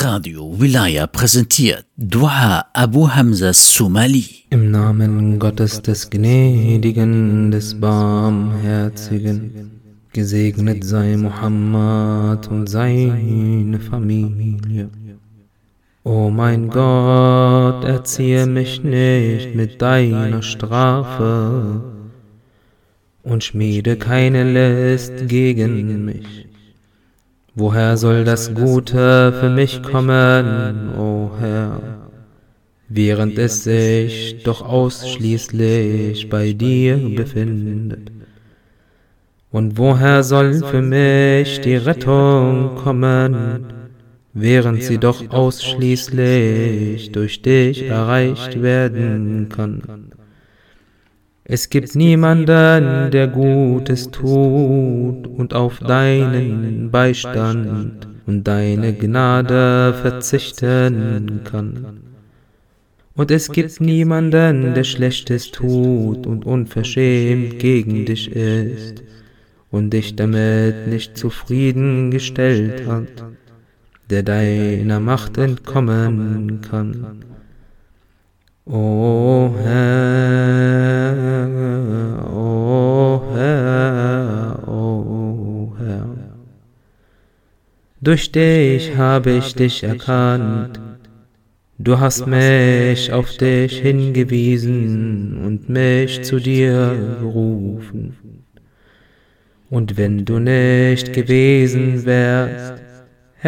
Radio Wilaya präsentiert Dua Abu Hamza Somali. Im Namen Gottes des Gnädigen, des Barmherzigen, gesegnet sei Muhammad und seine Familie. O mein Gott, erziehe mich nicht mit deiner Strafe und schmiede keine List gegen mich. Woher soll das Gute für mich kommen, o Herr, während es sich doch ausschließlich bei dir befindet? Und woher soll für mich die Rettung kommen, während sie doch ausschließlich durch dich erreicht werden kann? Es gibt niemanden, der Gutes tut und auf deinen Beistand und deine Gnade verzichten kann. Und es gibt niemanden, der Schlechtes tut und unverschämt gegen dich ist und dich damit nicht zufriedengestellt hat, der deiner Macht entkommen kann. O Herr, o Herr, o Herr. Durch dich habe ich dich erkannt, du hast mich auf dich hingewiesen und mich zu dir gerufen. Und wenn du nicht gewesen wärst,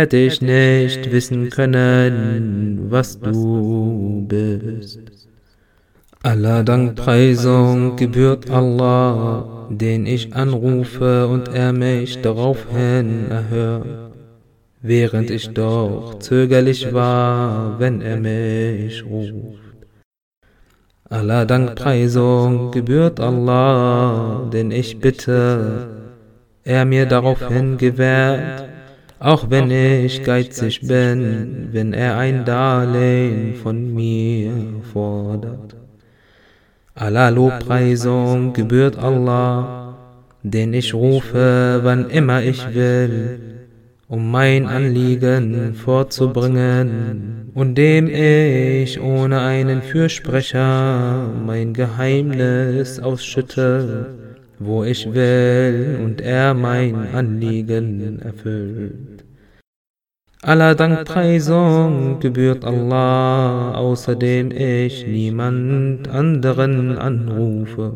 hätte ich nicht wissen können, was du bist. Aller Dankpreisung gebührt Allah, den ich anrufe und er mich daraufhin erhört, während ich doch zögerlich war, wenn er mich ruft. Aller Dankpreisung gebührt Allah, den ich bitte, er mir daraufhin gewährt, auch wenn ich geizig bin, wenn er ein Darlehen von mir fordert. Allah Lobpreisung gebührt Allah, den ich rufe, wann immer ich will, um mein Anliegen vorzubringen, und dem ich ohne einen Fürsprecher mein Geheimnis ausschütte wo ich will und er mein Anliegen erfüllt. Aller Dankpreisung gebührt Allah, außerdem ich niemand anderen anrufe.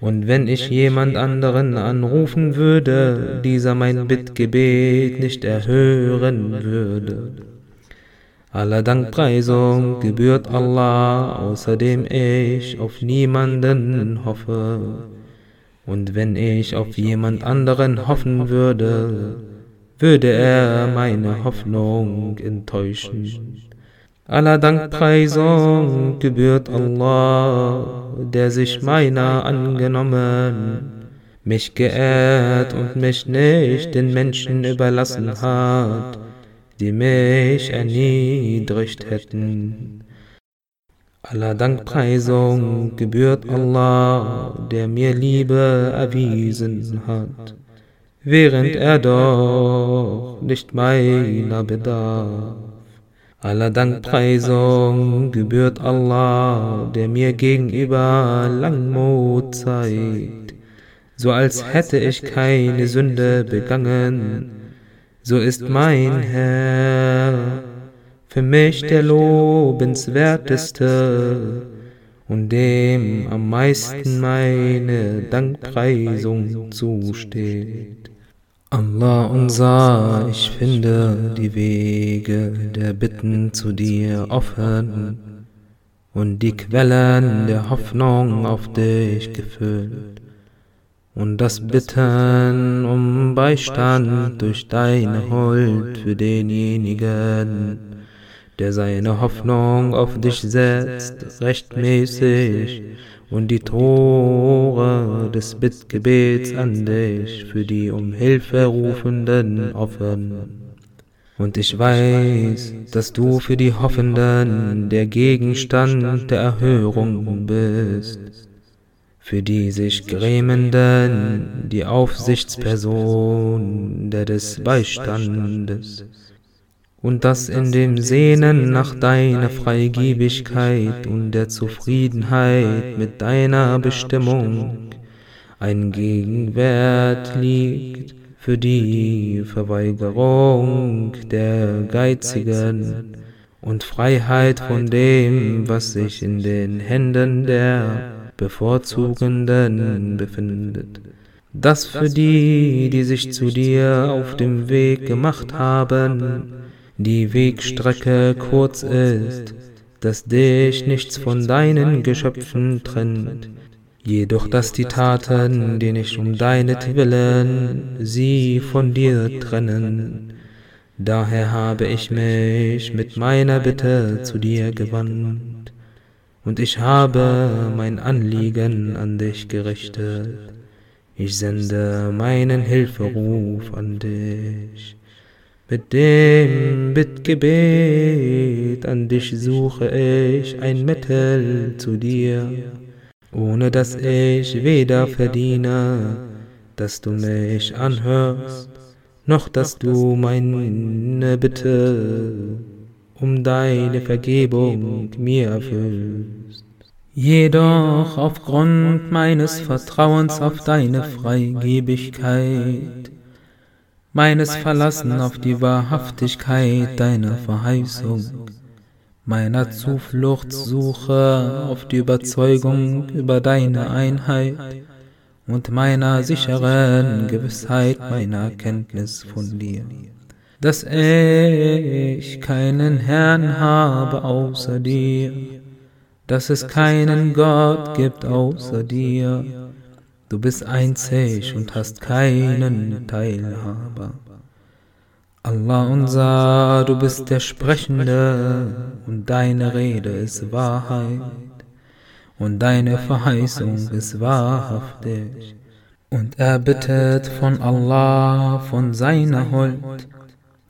Und wenn ich jemand anderen anrufen würde, dieser mein Bittgebet nicht erhören würde. Aller Dankpreisung gebührt Allah, außerdem ich auf niemanden hoffe. Und wenn ich auf jemand anderen hoffen würde, würde er meine Hoffnung enttäuschen. Aller Dankpreisung gebührt Allah, der sich meiner angenommen, mich geehrt und mich nicht den Menschen überlassen hat, die mich erniedrigt hätten. Aller Dankpreisung gebührt Allah, der mir Liebe erwiesen hat, während er doch nicht meiner bedarf. Aller Dankpreisung gebührt Allah, der mir gegenüber Langmut zeigt, so als hätte ich keine Sünde begangen, so ist mein Herr für mich der lobenswerteste und dem am meisten meine Dankpreisung zusteht. Allah unser, ich finde die Wege der Bitten zu dir offen und die Quellen der Hoffnung auf dich gefüllt und das Bitten um Beistand durch deine Huld für denjenigen, der seine Hoffnung auf dich setzt, rechtmäßig, und die Tore des Bittgebets an dich für die um Hilfe rufenden offen. Und ich weiß, dass du für die Hoffenden der Gegenstand der Erhörung bist, für die sich Grämenden die Aufsichtsperson der des Beistandes und dass in dem Sehnen nach deiner Freigebigkeit und der Zufriedenheit mit deiner Bestimmung. Ein Gegenwert liegt für die Verweigerung der Geizigen und Freiheit von dem, was sich in den Händen der Bevorzugenden befindet. Das für die, die sich zu dir auf dem Weg gemacht haben, die Wegstrecke kurz ist, dass dich nichts von deinen Geschöpfen trennt, jedoch dass die Taten, die nicht um deinetwillen sie von dir trennen. Daher habe ich mich mit meiner Bitte zu dir gewandt, und ich habe mein Anliegen an dich gerichtet. Ich sende meinen Hilferuf an dich. Mit dem Bittgebet an dich suche ich ein Mittel zu dir, ohne dass ich weder verdiene, dass du mich anhörst, noch dass du meine Bitte um deine Vergebung mir erfüllst. Jedoch aufgrund meines Vertrauens auf deine Freigebigkeit meines Verlassen auf die Wahrhaftigkeit deiner Verheißung, meiner Zufluchtssuche auf die Überzeugung über deine Einheit und meiner sicheren Gewissheit meiner Kenntnis von dir, dass ich keinen Herrn habe außer dir, dass es keinen Gott gibt außer dir, Du bist einzig und hast keinen Teilhaber. Allah unser, du bist der Sprechende und deine Rede ist Wahrheit und deine Verheißung ist wahrhaftig. Und er bittet von Allah, von seiner Huld.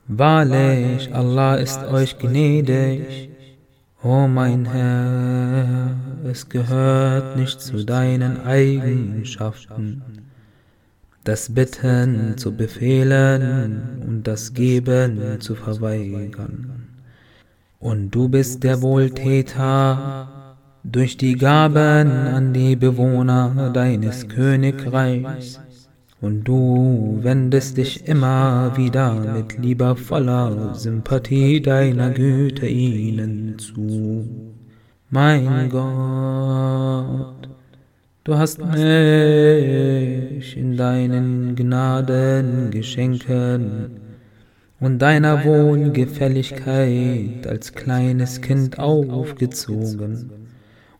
Wahrlich, Allah ist euch gnädig O mein Herr, es gehört nicht zu deinen Eigenschaften, das Bitten zu befehlen und das Geben zu verweigern. Und du bist der Wohltäter durch die Gaben an die Bewohner deines Königreichs und du wendest dich immer wieder mit liebevoller Sympathie deiner Güte ihnen zu. Mein Gott, du hast mich in deinen Gnaden Geschenken und deiner Wohlgefälligkeit als kleines Kind aufgezogen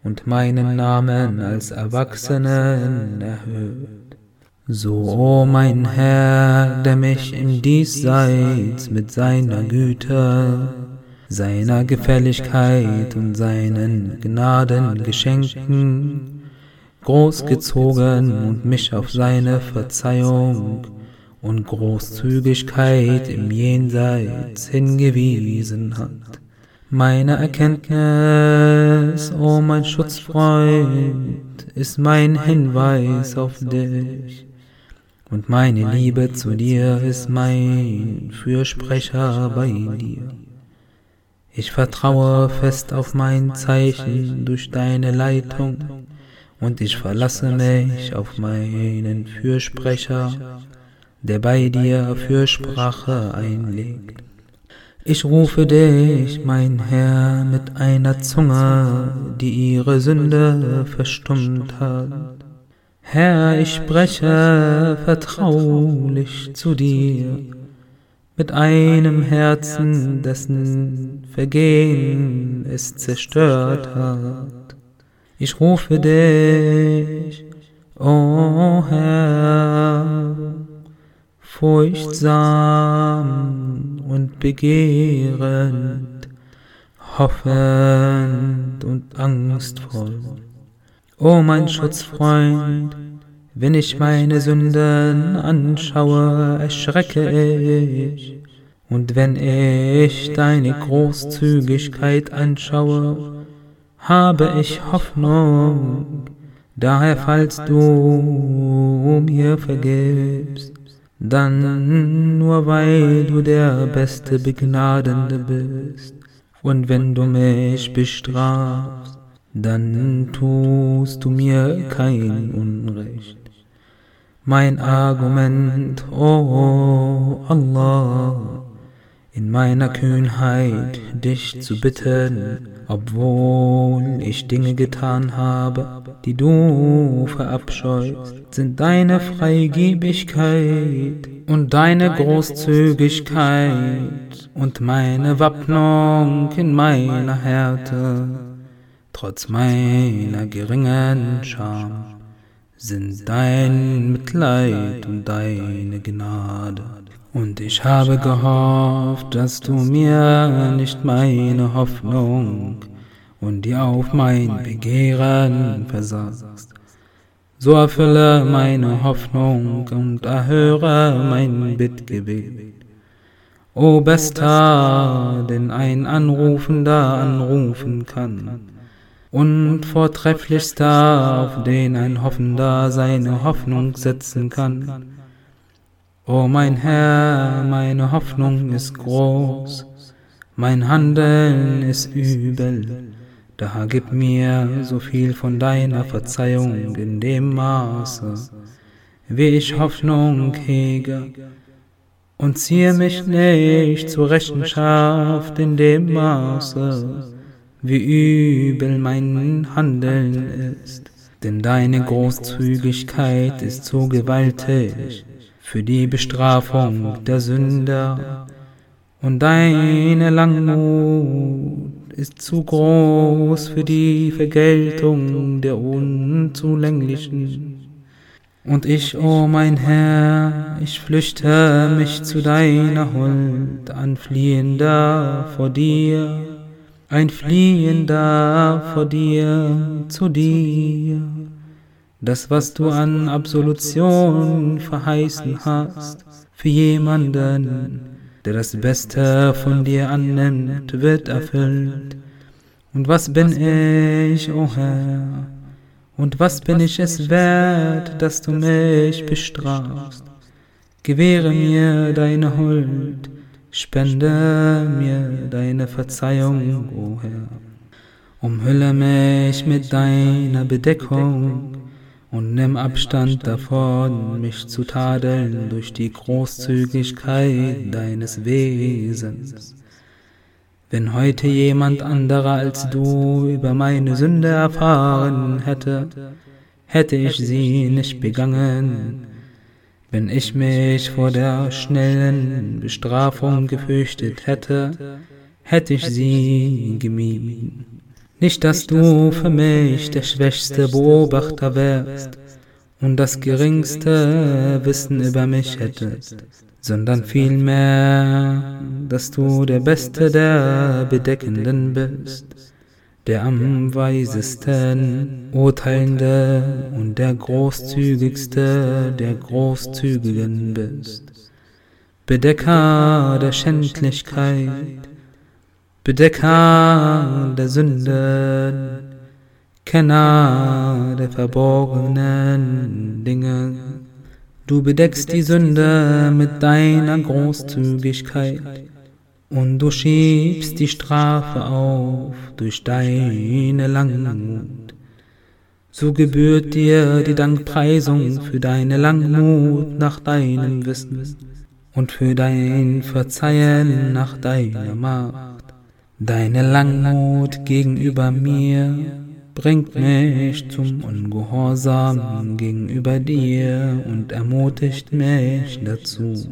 und meinen Namen als Erwachsenen erhöht. So, o oh mein Herr, der mich im Diesseits mit seiner Güte, seiner Gefälligkeit und seinen Gnadengeschenken großgezogen und mich auf seine Verzeihung und Großzügigkeit im Jenseits hingewiesen hat. Meine Erkenntnis, o oh mein Schutzfreund, ist mein Hinweis auf dich und meine Liebe zu dir ist mein Fürsprecher bei dir. Ich vertraue fest auf mein Zeichen durch deine Leitung. Und ich verlasse mich auf meinen Fürsprecher, der bei dir Fürsprache einlegt. Ich rufe dich, mein Herr, mit einer Zunge, die ihre Sünde verstummt hat Herr, ich spreche vertraulich zu dir, mit einem Herzen, dessen Vergehen es zerstört hat. Ich rufe dich, o oh Herr, furchtsam und begehrend, hoffend und angstvoll. O mein Schutzfreund, wenn ich meine Sünden anschaue, erschrecke ich. Und wenn ich deine Großzügigkeit anschaue, habe ich Hoffnung. Daher, falls du mir vergibst, dann nur weil du der beste Begnadende bist. Und wenn du mich bestrafst, dann tust du mir kein Unrecht. Mein Argument, oh Allah, in meiner Kühnheit dich zu bitten, obwohl ich Dinge getan habe, die du verabscheust, sind deine Freigebigkeit und deine Großzügigkeit und meine Wappnung in meiner Härte, trotz meiner geringen Scham, sind dein Mitleid und deine Gnade. Und ich habe gehofft, dass du mir nicht meine Hoffnung und dir auf mein Begehren versagst. So erfülle meine Hoffnung und erhöre mein Bittgebet. O Bester, den ein Anrufender anrufen kann, und Vortrefflichster, auf den ein Hoffender seine Hoffnung setzen kann. O mein Herr, meine Hoffnung ist groß, mein Handeln ist übel, da gib mir so viel von deiner Verzeihung in dem Maße, wie ich Hoffnung hege, und ziehe mich nicht zur Rechenschaft in dem Maße, wie übel mein Handeln ist, denn deine Großzügigkeit ist so gewaltig, für die Bestrafung der Sünder. Und deine Langmut ist zu groß für die Vergeltung der Unzulänglichen. Und ich, o oh mein Herr, ich flüchte mich zu deiner Huld, ein Fliehender vor dir, ein Fliehender vor dir, zu dir das, was du an Absolution verheißen hast, für jemanden, der das Beste von dir annimmt, wird erfüllt. Und was bin ich, o oh Herr? Und was bin ich es wert, dass du mich bestrafst? Gewähre mir deine Huld, spende mir deine Verzeihung, o oh Herr. Umhülle mich mit deiner Bedeckung und nimm Abstand davon, mich zu tadeln durch die Großzügigkeit deines Wesens. Wenn heute jemand anderer als du über meine Sünde erfahren hätte, hätte ich sie nicht begangen. Wenn ich mich vor der schnellen Bestrafung gefürchtet hätte, hätte ich sie gemieden. Nicht, dass du für mich der schwächste Beobachter wärst und das geringste Wissen über mich hättest, sondern vielmehr, dass du der Beste der Bedeckenden bist, der am weisesten Urteilende und der großzügigste der Großzügigen bist. Bedecker der Schändlichkeit, Bedecker der Sünden, Kenner der verborgenen Dinge. Du bedeckst die Sünde mit deiner Großzügigkeit und du schiebst die Strafe auf durch deine Langmut. So gebührt dir die Dankpreisung für deine Langmut nach deinem Wissen und für dein Verzeihen nach deiner Macht. Deine Langmut gegenüber mir bringt mich zum Ungehorsam gegenüber dir und ermutigt mich dazu.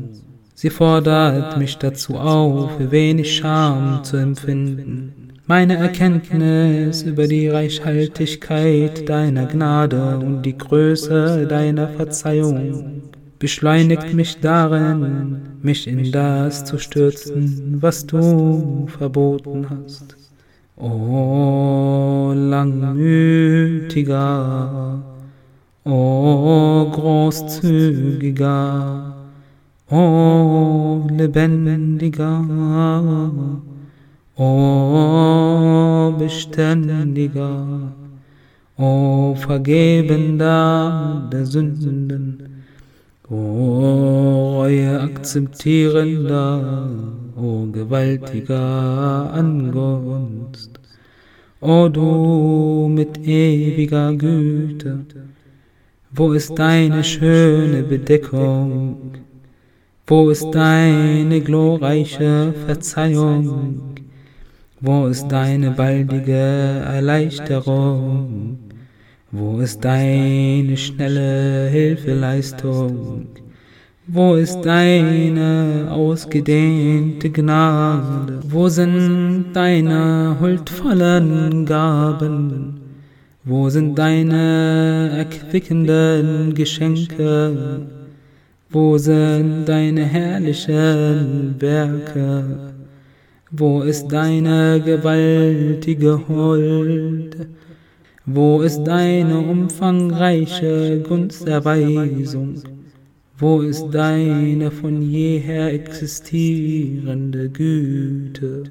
Sie fordert mich dazu auf, wenig Scham zu empfinden. Meine Erkenntnis über die Reichhaltigkeit deiner Gnade und die Größe deiner Verzeihung beschleunigt mich darin, mich in das zu stürzen, was du verboten hast. O langmütiger, o großzügiger, o lebendiger, o beständiger, o vergebender der Sünden, O Reue akzeptierender, o gewaltiger Angunst, o du mit ewiger Güte, wo ist deine schöne Bedeckung? Wo ist deine glorreiche Verzeihung? Wo ist deine baldige Erleichterung? Wo ist deine schnelle Hilfeleistung? Wo ist deine ausgedehnte Gnade? Wo sind deine huldvollen Gaben? Wo sind deine erquickenden Geschenke? Wo sind deine herrlichen Werke? Wo ist deine gewaltige Huld? Wo ist deine umfangreiche Gunsterweisung? Wo ist deine von jeher existierende Güte?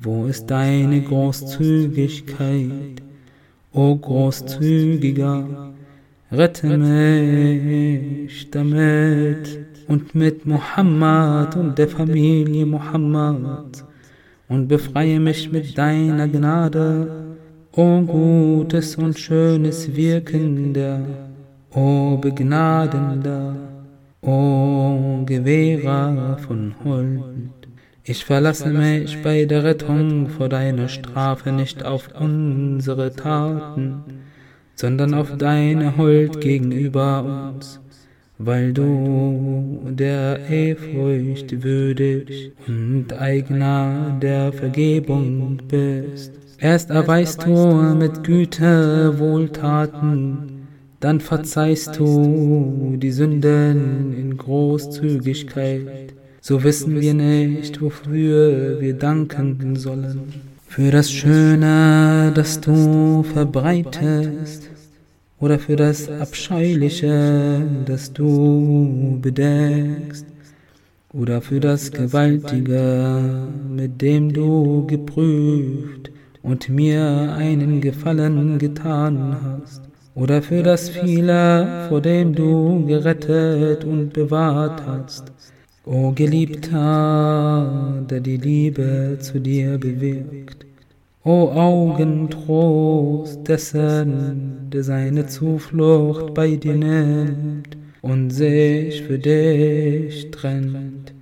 Wo ist deine Großzügigkeit? O Großzügiger, rette mich damit. Und mit Muhammad und der Familie Muhammad. Und befreie mich mit deiner Gnade, o gutes und schönes Wirkender, o Begnadender, o Gewährer von Huld. Ich verlasse mich bei der Rettung vor deiner Strafe nicht auf unsere Taten, sondern auf deine Huld gegenüber uns, weil du der Ehrfurcht würdig und Eigner der Vergebung bist. Erst erweist du mit Güte Wohltaten, dann verzeihst du die Sünden in Großzügigkeit so wissen wir nicht, wofür wir danken sollen. Für das Schöne, das du verbreitest, oder für das Abscheuliche, das du bedeckst, oder für das Gewaltige, mit dem du geprüft und mir einen Gefallen getan hast, oder für das Viele, vor dem du gerettet und bewahrt hast, O Geliebter, der die Liebe zu dir bewirkt, O Augentrost dessen, der seine Zuflucht bei dir nimmt und sich für dich trennt.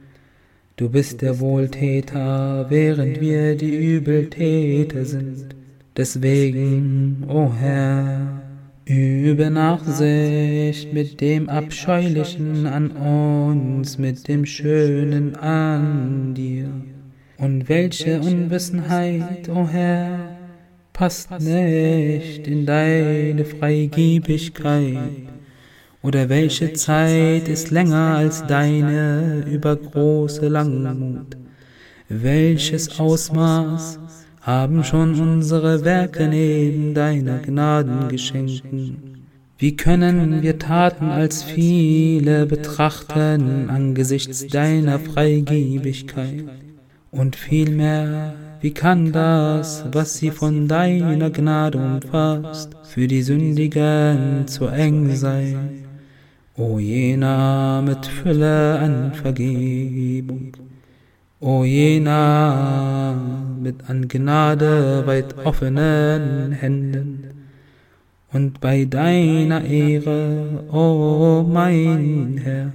Du bist der Wohltäter, während wir die Übeltäter sind. Deswegen, o Herr, Übe Nachsicht mit dem Abscheulichen an uns, mit dem Schönen an dir. Und welche Unwissenheit, o oh Herr, passt nicht in deine Freigebigkeit? Oder welche Zeit ist länger als deine übergroße Langmut? Welches Ausmaß haben schon unsere Werke neben deiner Gnaden geschenken. Wie können wir Taten als viele betrachten angesichts deiner Freigebigkeit? Und vielmehr, wie kann das, was sie von deiner Gnade umfasst, für die Sündigen zu eng sein? O jener mit Fülle an Vergebung. O jener mit an Gnade weit offenen Händen, und bei deiner Ehre, o mein Herr,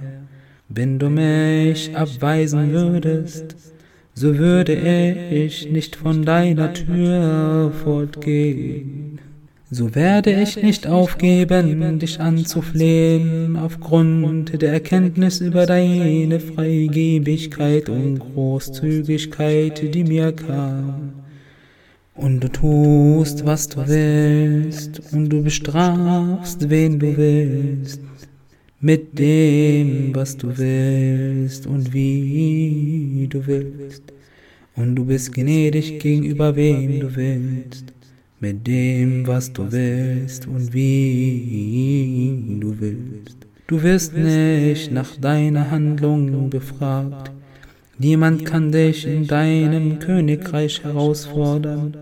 wenn du mich abweisen würdest, so würde ich nicht von deiner Tür fortgehen so werde ich nicht aufgeben, dich anzuflehen, aufgrund der Erkenntnis über deine Freigebigkeit und Großzügigkeit, die mir kam. Und du tust, was du willst, und du bestrafst, wen du willst, mit dem, was du willst und wie du willst. Und du bist gnädig gegenüber wem du willst mit dem, was du willst und wie du willst. Du wirst nicht nach deiner Handlung befragt. Niemand kann dich in deinem Königreich herausfordern.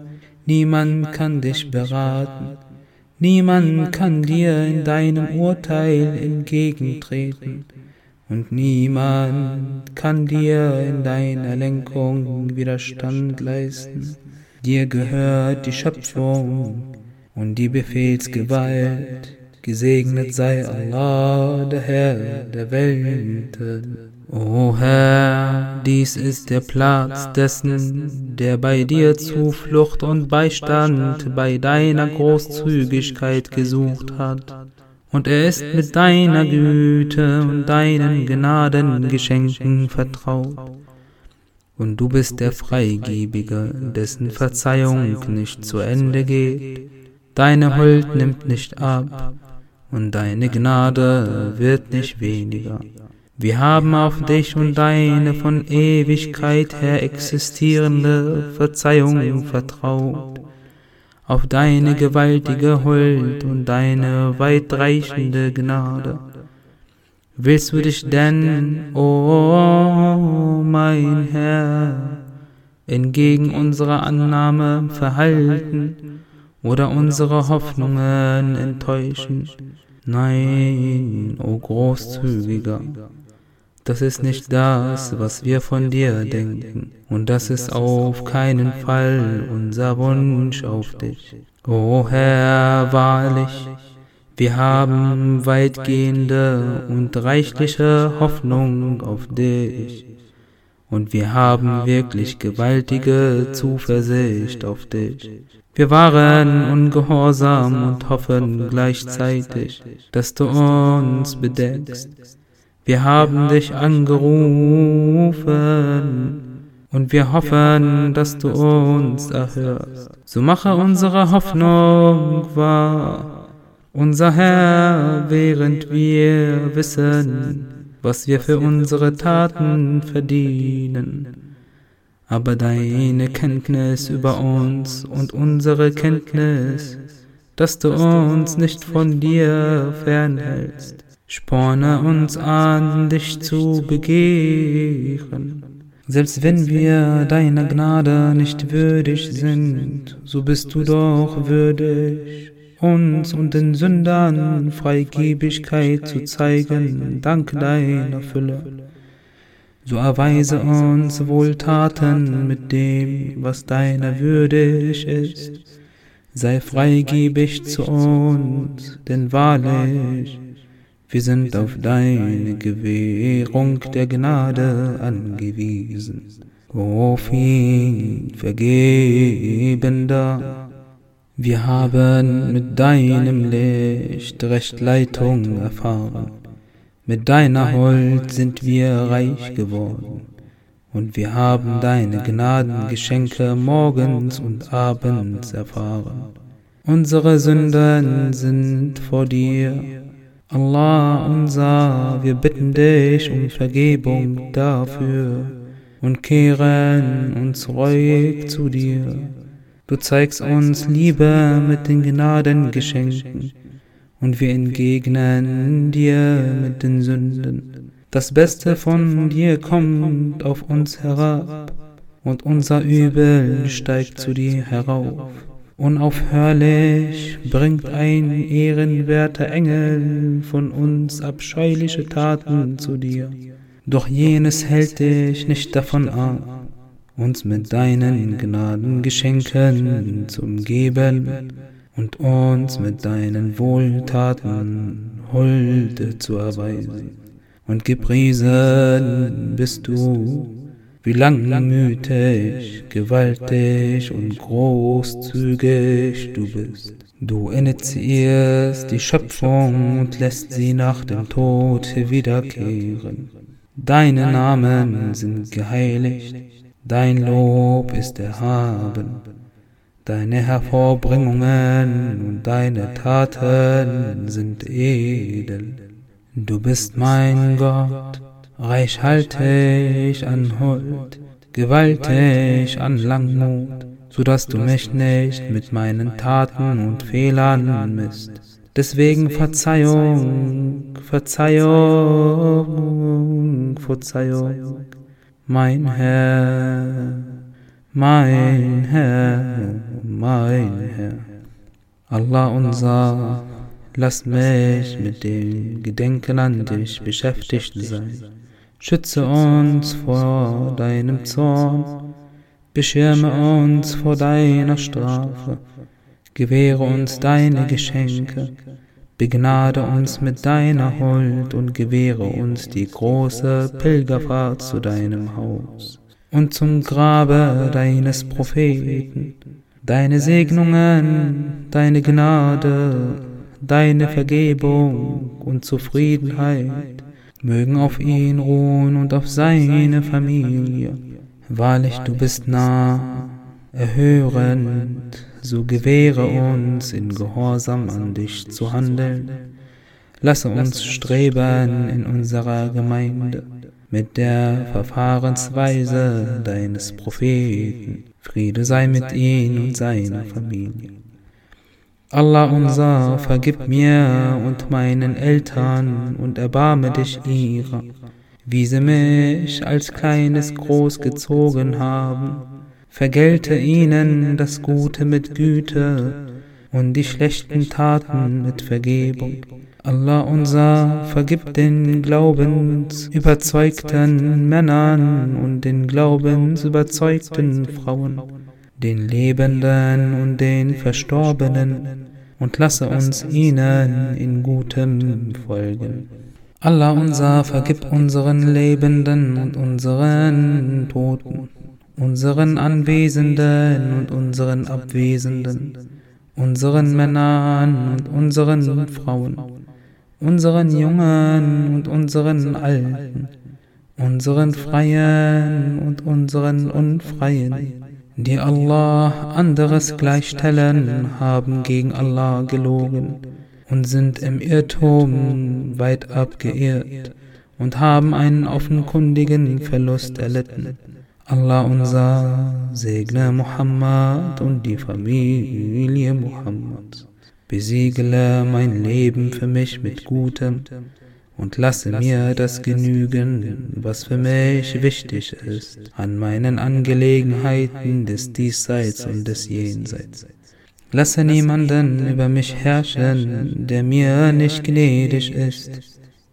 Niemand kann dich beraten. Niemand kann dir in deinem Urteil entgegentreten und niemand kann dir in deiner Lenkung Widerstand leisten. Dir gehört die Schöpfung und die Befehlsgewalt. Gesegnet sei Allah, der Herr der Welten. O Herr, dies ist der Platz dessen, der bei dir Zuflucht und Beistand bei deiner Großzügigkeit gesucht hat. Und er ist mit deiner Güte und deinen Gnadengeschenken vertraut. Und du bist der Freigebige, dessen Verzeihung nicht zu Ende geht. Deine Huld nimmt nicht ab und deine Gnade wird nicht weniger. Wir haben auf dich und deine von Ewigkeit her existierende Verzeihung vertraut, auf deine gewaltige Huld und deine weitreichende Gnade. Willst du dich denn, o oh mein Herr, entgegen unserer Annahme verhalten oder unsere Hoffnungen enttäuschen? Nein, o oh Großzügiger. Das ist nicht das, was wir von dir denken, und das ist auf keinen Fall unser Wunsch auf dich. O Herr, wahrlich, wir haben weitgehende und reichliche Hoffnung auf dich, und wir haben wirklich gewaltige Zuversicht auf dich. Wir waren ungehorsam und hoffen gleichzeitig, dass du uns bedeckst wir haben dich angerufen und wir hoffen, dass du uns erhörst. So mache unsere Hoffnung wahr, unser Herr, während wir wissen, was wir für unsere Taten verdienen. Aber deine Kenntnis über uns und unsere Kenntnis, dass du uns nicht von dir fernhältst Sporne uns an, dich zu begehren. Selbst wenn wir deiner Gnade nicht würdig sind, so bist du doch würdig, uns und den Sündern Freigebigkeit zu zeigen, dank deiner Fülle. So erweise uns Wohltaten mit dem, was deiner würdig ist. Sei freigebig zu uns, denn wahrlich, wir sind auf deine Gewährung der Gnade angewiesen. O viel Vergebender, wir haben mit deinem Licht Rechtleitung erfahren. Mit deiner Huld sind wir reich geworden. Und wir haben deine Gnadengeschenke morgens und abends erfahren. Unsere Sünden sind vor dir Allah unser, wir bitten dich um Vergebung dafür und kehren uns reuig zu dir. Du zeigst uns Liebe mit den Gnadengeschenken und wir entgegnen dir mit den Sünden. Das Beste von dir kommt auf uns herab und unser Übel steigt zu dir herauf. Unaufhörlich bringt ein ehrenwerter Engel von uns abscheuliche Taten zu dir. Doch jenes hält dich nicht davon ab, uns mit deinen Gnadengeschenken zu umgeben und uns mit deinen Wohltaten Hulde zu erweisen. Und gepriesen bist du, wie langmütig, gewaltig und großzügig du bist. Du initiierst die Schöpfung und lässt sie nach dem Tod wiederkehren. Deine Namen sind geheiligt, dein Lob ist erhaben. Deine Hervorbringungen und deine Taten sind edel. Du bist mein Gott reichhaltig an Huld, gewaltig an Langmut, so dass du mich nicht mit meinen Taten und Fehlern misst. Deswegen Verzeihung, Verzeihung, Verzeihung, mein Herr, mein Herr, mein Herr. Allah unser, lass mich mit dem Gedenken an dich beschäftigt sein. Schütze uns vor deinem Zorn, beschirme uns vor deiner Strafe, gewähre uns deine Geschenke, begnade uns mit deiner Huld und gewähre uns die große Pilgerfahrt zu deinem Haus. Und zum Grabe deines Propheten, deine Segnungen, deine Gnade, deine Vergebung und Zufriedenheit mögen auf ihn ruhen und auf seine Familie. Wahrlich, du bist nah, erhörend, so gewähre uns in Gehorsam an dich zu handeln. Lasse uns streben in unserer Gemeinde mit der Verfahrensweise deines Propheten. Friede sei mit ihm und seiner Familie. Allah unser, vergib mir und meinen Eltern und erbarme dich ihrer, wie sie mich als kleines großgezogen haben. Vergelte ihnen das Gute mit Güte und die schlechten Taten mit Vergebung. Allah unser, vergib den glaubensüberzeugten Männern und den glaubensüberzeugten Frauen den Lebenden und den Verstorbenen, und lasse uns ihnen in Gutem folgen. Allah unser, vergib unseren Lebenden und unseren Toten, unseren Anwesenden und unseren Abwesenden, unseren Männern und unseren Frauen, unseren Jungen und unseren Alten, unseren Freien und unseren Unfreien, die Allah anderes gleichstellen, haben gegen Allah gelogen und sind im Irrtum weit abgeirrt und haben einen offenkundigen Verlust erlitten. Allah unser, segne Muhammad und die Familie Muhammads. Besiegle mein Leben für mich mit Gutem und lasse mir das genügen, was für mich wichtig ist, an meinen Angelegenheiten des Diesseits und des Jenseits. Lasse niemanden über mich herrschen, der mir nicht gnädig ist.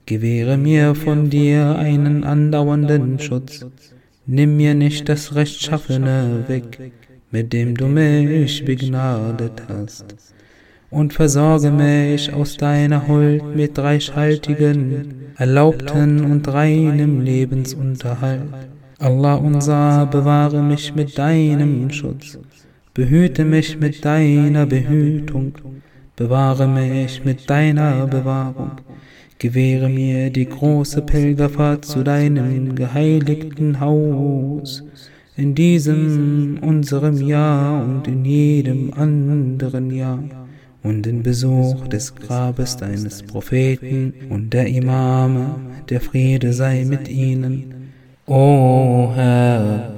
Gewähre mir von dir einen andauernden Schutz. Nimm mir nicht das Rechtschaffene weg, mit dem du mich begnadet hast und versorge mich aus deiner Huld mit reichhaltigen, erlaubten und reinem Lebensunterhalt. Allah unser, bewahre mich mit deinem Schutz, behüte mich mit deiner Behütung, bewahre mich mit deiner Bewahrung, gewähre mir die große Pilgerfahrt zu deinem geheiligten Haus, in diesem unserem Jahr und in jedem anderen Jahr und den Besuch des Grabes deines Propheten und der Imame, der Friede sei mit ihnen. O Herr,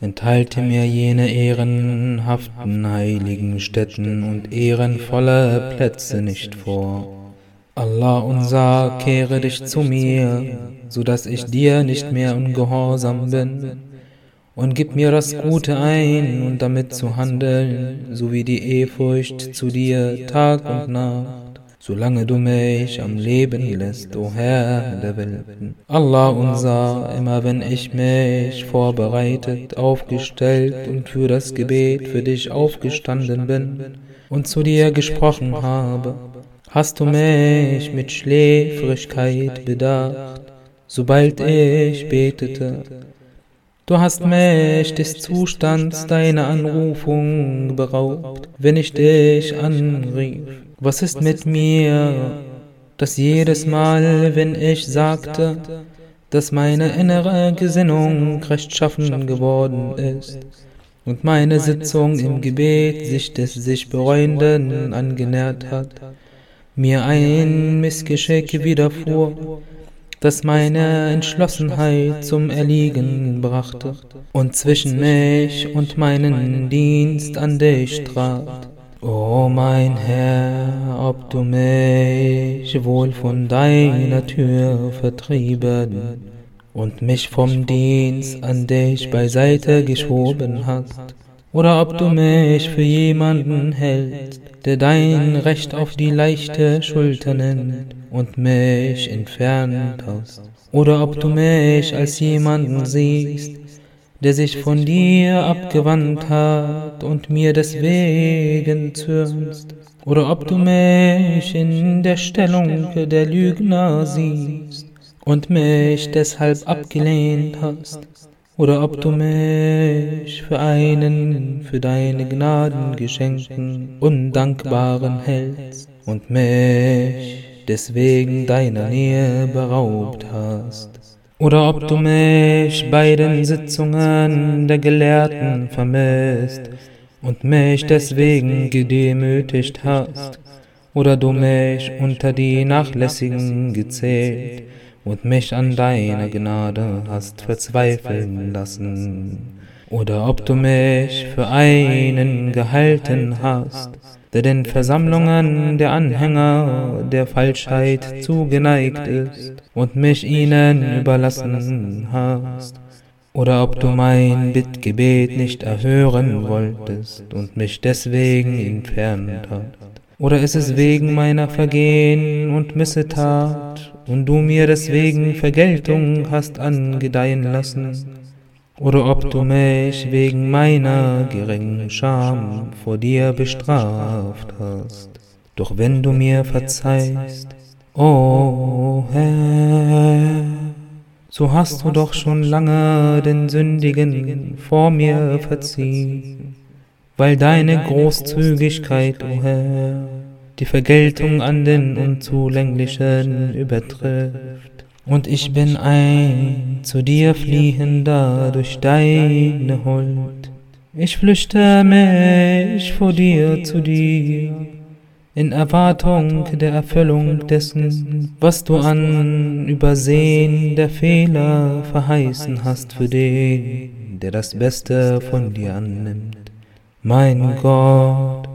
enthalte mir jene ehrenhaften heiligen Stätten und ehrenvolle Plätze nicht vor. Allah unser, kehre dich zu mir, so dass ich dir nicht mehr ungehorsam bin und gib mir das Gute ein und damit zu handeln, so wie die Ehrfurcht zu dir Tag und Nacht, solange du mich am Leben lässt, o Herr der Welten. Allah unser, immer wenn ich mich vorbereitet, aufgestellt und für das Gebet für dich aufgestanden bin und zu dir gesprochen habe, hast du mich mit Schläfrigkeit bedacht, sobald ich betete, Du hast mich des Zustands deiner Anrufung beraubt, wenn ich dich anrief. Was ist mit mir, dass jedes Mal, wenn ich sagte, dass meine innere Gesinnung rechtschaffen geworden ist. und meine Sitzung im Gebet sich des sich Bereuenden angenähert hat, mir ein Missgeschick widerfuhr, das meine Entschlossenheit zum Erliegen brachte und zwischen mich und meinen Dienst an dich trat. O mein Herr, ob du mich wohl von deiner Tür vertrieben und mich vom Dienst an dich beiseite geschoben hast, oder ob du mich für jemanden hältst, der dein Recht auf die leichte Schulter nimmt und mich entfernt hast, oder ob du mich als jemanden siehst, der sich von dir abgewandt hat und mir deswegen zürnst, oder ob du mich in der Stellung der Lügner siehst und mich deshalb abgelehnt hast, oder ob du mich für einen für deine Gnadengeschenken Undankbaren hältst und mich deswegen deiner Nähe beraubt hast. Oder ob du mich bei den Sitzungen der Gelehrten vermisst und mich deswegen gedemütigt hast. Oder du mich unter die Nachlässigen gezählt und mich an deiner Gnade hast verzweifeln lassen. Oder ob du mich für einen gehalten hast, der den Versammlungen der Anhänger der Falschheit zugeneigt ist und mich ihnen überlassen hast. Oder ob du mein Bittgebet nicht erhören wolltest und mich deswegen entfernt hast. Oder ist es wegen meiner Vergehen und Missetat und du mir deswegen Vergeltung hast angedeihen lassen? Oder ob du mich wegen meiner geringen Scham vor dir bestraft hast? Doch wenn du mir verzeihst, o oh Herr, so hast du doch schon lange den Sündigen vor mir verziehen weil deine Großzügigkeit, o oh Herr, die Vergeltung an den Unzulänglichen übertrifft. Und ich bin ein zu dir fliehender durch deine Huld. Ich flüchte mich vor dir zu dir, in Erwartung der Erfüllung dessen, was du an Übersehen der Fehler verheißen hast für den, der das Beste von dir annimmt. Mein Gott,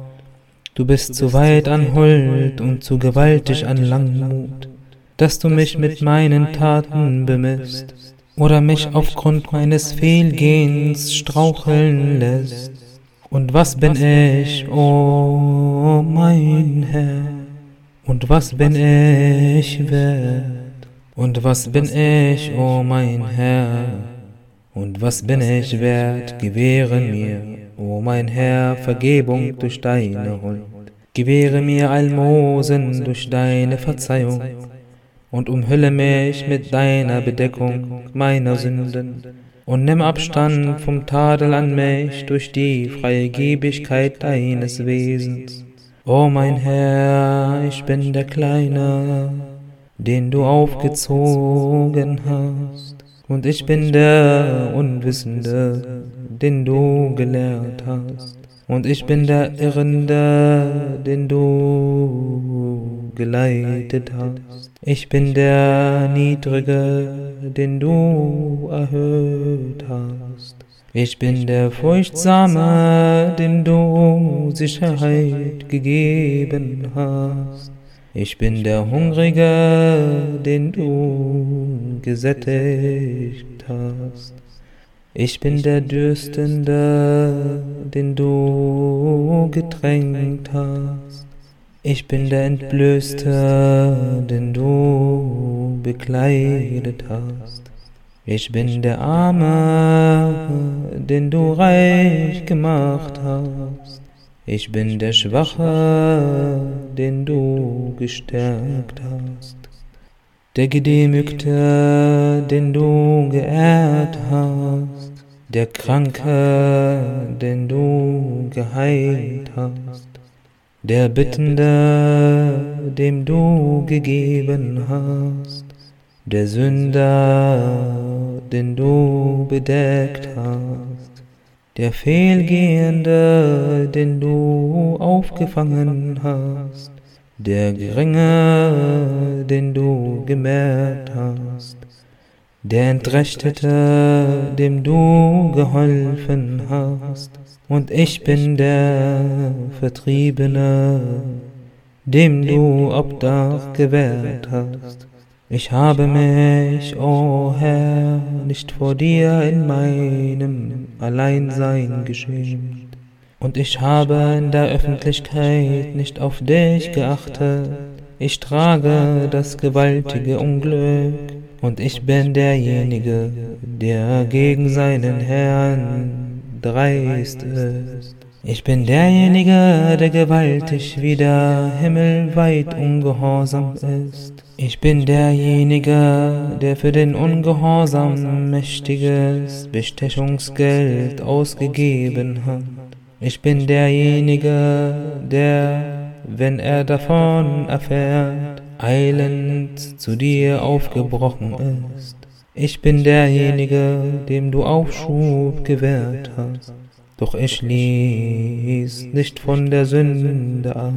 du bist zu weit an Huld und zu gewaltig an Langmut, dass du mich mit meinen Taten bemisst oder mich aufgrund meines Fehlgehens straucheln lässt. Und was bin ich, o oh mein Herr? Und was bin ich wert? Und was bin ich, o oh mein Herr? Und was bin ich wert? Gewähre mir O mein Herr, Vergebung durch deine Huld. Gewähre mir Almosen durch deine Verzeihung und umhülle mich mit deiner Bedeckung meiner Sünden und nimm Abstand vom Tadel an mich durch die Freigebigkeit deines Wesens. O mein Herr, ich bin der Kleine, den du aufgezogen hast, und ich bin der Unwissende, den du gelehrt hast. Und ich bin der Irrende, den du geleitet hast. Ich bin der Niedrige, den du erhöht hast. Ich bin der Furchtsame, dem du Sicherheit gegeben hast. Ich bin der Hungrige, den du gesättigt hast. Ich bin der Dürstende, den du getränkt hast. Ich bin der Entblößte, den du bekleidet hast. Ich bin der Arme, den du reich gemacht hast. Ich bin der Schwache, den du gestärkt hast der Gedemütigte, den du geehrt hast, der Kranke, den du geheilt hast, der Bittende, dem du gegeben hast, der Sünder, den du bedeckt hast, der Fehlgehende, den du aufgefangen hast, der Geringe, den du gemehrt hast, der Entrechtete, dem du geholfen hast, und ich bin der Vertriebene, dem du Obdach gewährt hast. Ich habe mich, o oh Herr, nicht vor dir in meinem Alleinsein geschämt. Und ich habe in der Öffentlichkeit nicht auf dich geachtet. Ich trage das gewaltige Unglück und ich bin derjenige, der gegen seinen Herrn dreist ist. Ich bin derjenige, der gewaltig wie der Himmel weit ungehorsam ist. Ich bin derjenige, der für den Ungehorsam mächtiges Bestechungsgeld ausgegeben hat. Ich bin derjenige, der, wenn er davon erfährt, eilend zu dir aufgebrochen ist. Ich bin derjenige, dem du Aufschub gewährt hast. Doch ich ließ nicht von der Sünde ab.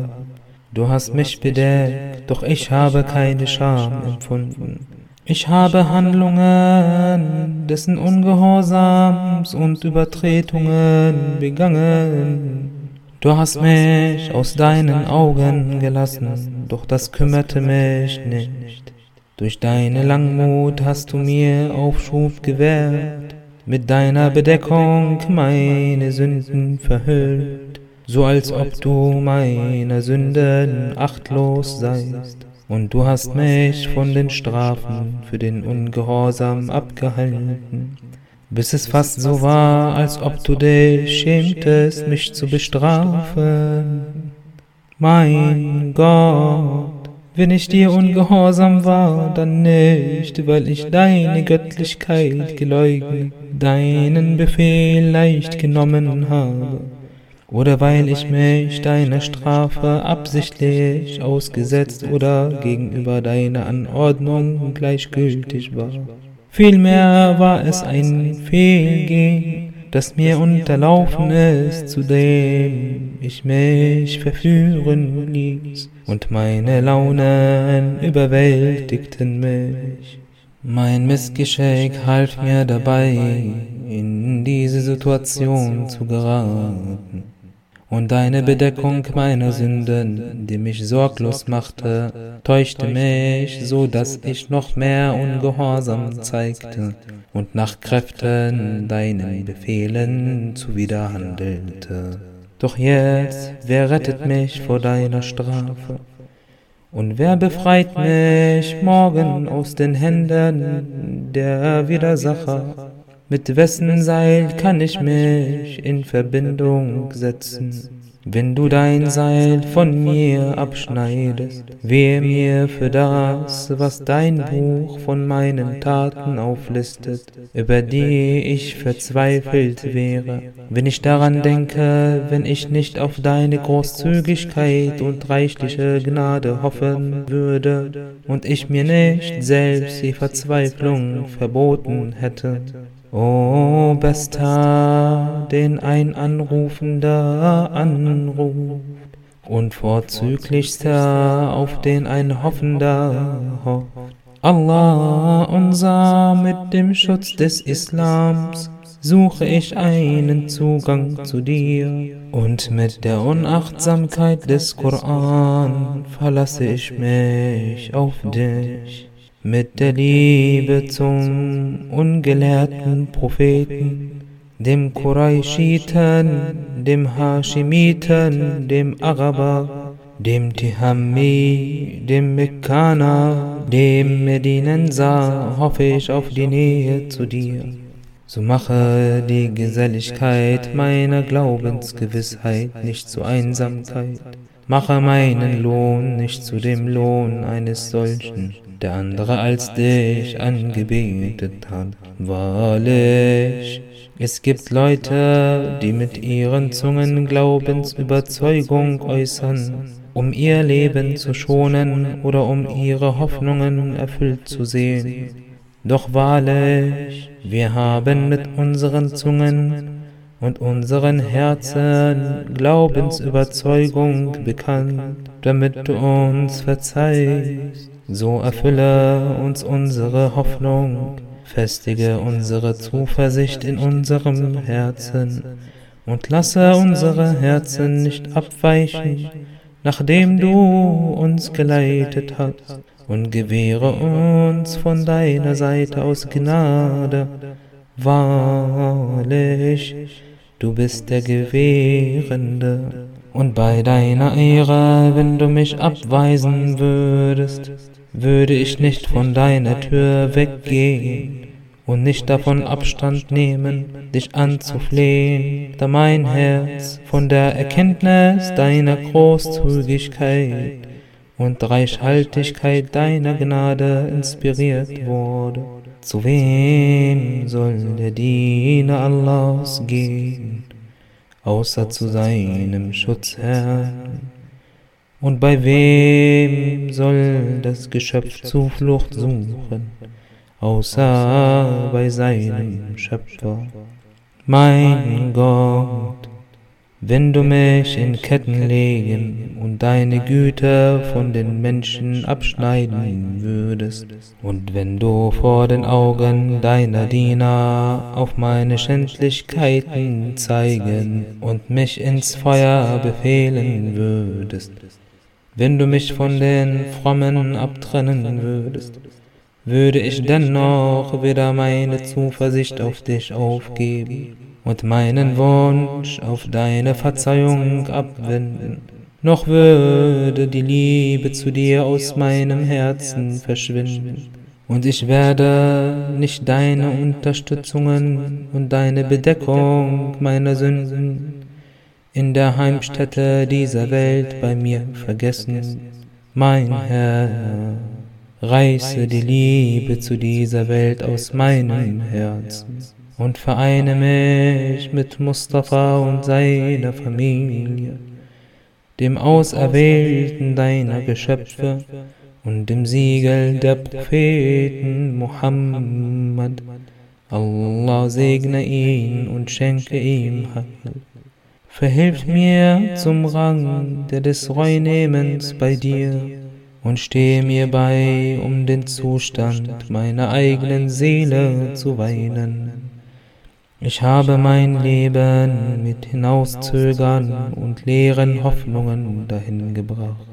Du hast mich bedeckt, doch ich habe keine Scham empfunden. Ich habe Handlungen dessen Ungehorsams und Übertretungen begangen. Du hast mich aus deinen Augen gelassen, doch das kümmerte mich nicht. Durch deine Langmut hast du mir Aufschub gewährt mit deiner Bedeckung meine Sünden verhüllt, so als ob du meiner Sünden achtlos seist. Und du hast mich von den Strafen für den Ungehorsam abgehalten, bis es fast so war, als ob du dich schämtest, mich zu bestrafen. Mein Gott, wenn ich dir ungehorsam war, dann nicht, weil ich deine Göttlichkeit geleugnet, deinen Befehl leicht genommen habe, oder weil ich mich deiner Strafe absichtlich ausgesetzt oder gegenüber deiner Anordnung gleichgültig war. Vielmehr war es ein Fehlgehen, das mir unterlaufen ist, zu dem ich mich verführen ließ, und meine Launen überwältigten mich. Mein Missgeschick half mir dabei, in diese Situation zu geraten und deine Bedeckung meiner Sünden, die mich sorglos machte, täuschte mich, so dass ich noch mehr Ungehorsam zeigte und nach Kräften deinen Befehlen zuwiderhandelte. Doch jetzt, wer rettet mich vor deiner Strafe? Und wer befreit mich morgen aus den Händen der Widersacher? Mit wessen Seil kann ich mich in Verbindung setzen? Wenn du dein Seil von mir abschneidest, wehe mir für das, was dein Buch von meinen Taten auflistet, über die ich verzweifelt wäre. Wenn ich daran denke, wenn ich nicht auf deine Großzügigkeit und reichliche Gnade hoffen würde und ich mir nicht selbst die Verzweiflung verboten hätte, O bester, den ein Anrufender anruft, und vorzüglichster, auf den ein Hoffender hofft. Allah, unser, mit dem Schutz des Islams suche ich einen Zugang zu dir, und mit der Unachtsamkeit des Koran verlasse ich mich auf dich mit der Liebe zum ungelehrten Propheten, dem Quraishiten, dem Hashimiten, dem Araber, dem Tihammi, dem Mekkaner, dem Medinenser, hoffe ich auf die Nähe zu dir. So mache die Geselligkeit meiner Glaubensgewissheit nicht zu Einsamkeit, mache meinen Lohn nicht zu dem Lohn eines solchen der andere als dich angebetet hat. Wahrlich, es gibt Leute, die mit ihren Zungen Glaubensüberzeugung äußern, um ihr Leben zu schonen oder um ihre Hoffnungen erfüllt zu sehen. Doch wahrlich, wir haben mit unseren Zungen und unseren Herzen Glaubensüberzeugung bekannt, damit du uns verzeihst. So erfülle uns unsere Hoffnung, festige unsere Zuversicht in unserem Herzen. Und lasse unsere Herzen nicht abweichen, nachdem du uns geleitet hast. und gewähre uns von deiner Seite aus Gnade. Wahrlich, du bist der Gewährende. Und bei deiner Ehre, wenn du mich abweisen würdest, würde ich nicht von deiner Tür weggehen und nicht davon Abstand nehmen, dich anzuflehen, da mein Herz von der Erkenntnis deiner Großzügigkeit und Reichhaltigkeit deiner Gnade inspiriert wurde. Zu wem soll der Diener Allahs gehen, außer zu seinem Schutzherrn? Und bei wem soll das Geschöpf Zuflucht suchen, außer bei seinem Schöpfer? Mein Gott, wenn du mich in Ketten legen und deine Güter von den Menschen abschneiden würdest, und wenn du vor den Augen deiner Diener auf meine Schändlichkeiten zeigen und mich ins Feuer befehlen würdest, wenn du mich von den Frommen abtrennen würdest, würde ich dennoch wieder meine Zuversicht auf dich aufgeben und meinen Wunsch auf deine Verzeihung abwenden. Noch würde die Liebe zu dir aus meinem Herzen verschwinden, und ich werde nicht deine Unterstützungen und deine Bedeckung meiner Sünden in der Heimstätte dieser Welt bei mir vergessen. Mein Herr, reiße die Liebe zu dieser Welt aus meinem Herzen und vereine mich mit Mustafa und seiner Familie, dem Auserwählten deiner Geschöpfe und dem Siegel der Propheten Muhammad. Allah segne ihn und schenke ihm Heil. Verhilf mir zum Rang der des Reunehmens bei dir und stehe mir bei, um den Zustand meiner eigenen Seele zu weinen. Ich habe mein Leben mit Hinauszögern und leeren Hoffnungen dahin gebracht.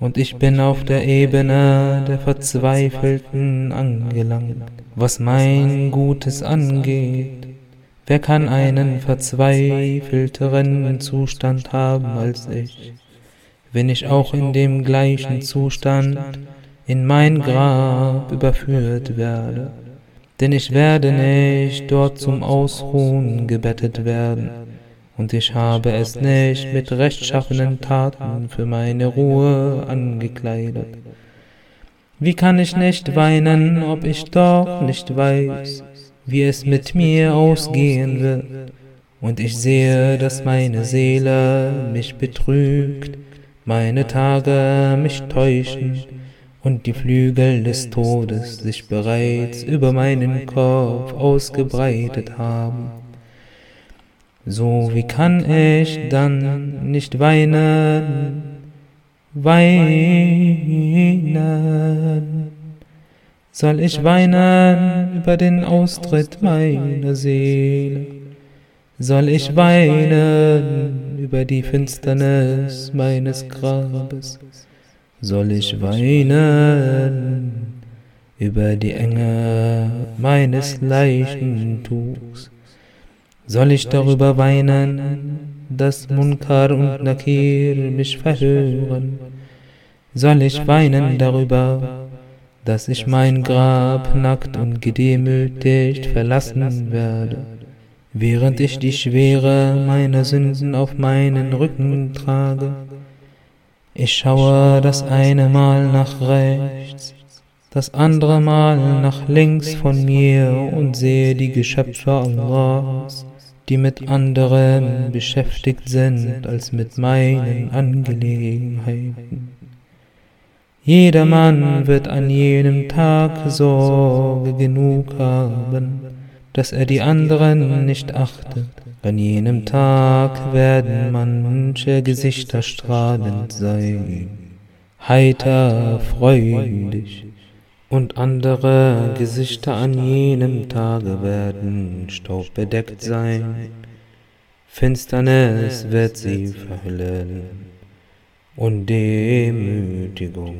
Und ich bin auf der Ebene der Verzweifelten angelangt, was mein Gutes angeht. Wer kann einen verzweifelteren Zustand haben als ich, wenn ich auch in dem gleichen Zustand in mein Grab überführt werde? Denn ich werde nicht dort zum Ausruhen gebettet werden, und ich habe es nicht mit rechtschaffenen Taten für meine Ruhe angekleidet. Wie kann ich nicht weinen, ob ich doch nicht weiß, wie es mit mir ausgehen wird, und ich sehe, dass meine Seele mich betrügt, meine Tage mich täuschen, und die Flügel des Todes sich bereits über meinen Kopf ausgebreitet haben. So wie kann ich dann nicht weinen, weinen? Soll ich weinen über den Austritt meiner Seele? Soll ich weinen über die Finsternis meines Grabes? Soll ich weinen über die Enge meines Leichentuchs? Soll ich darüber weinen, dass Munkar und Nakir mich verhören? Soll ich weinen darüber, dass ich mein Grab nackt und gedemütigt verlassen werde, während ich die Schwere meiner Sünden auf meinen Rücken trage? Ich schaue das eine Mal nach rechts, das andere Mal nach links von mir und sehe die Geschöpfe Allahs, die mit anderen beschäftigt sind als mit meinen Angelegenheiten. Jedermann wird an jenem Tag Sorge genug haben, dass er die anderen nicht achtet. An jenem Tag werden manche Gesichter strahlend sein, heiter, freudig, und andere Gesichter an jenem Tage werden staubbedeckt sein. Finsternis wird sie verhüllen und Demütigung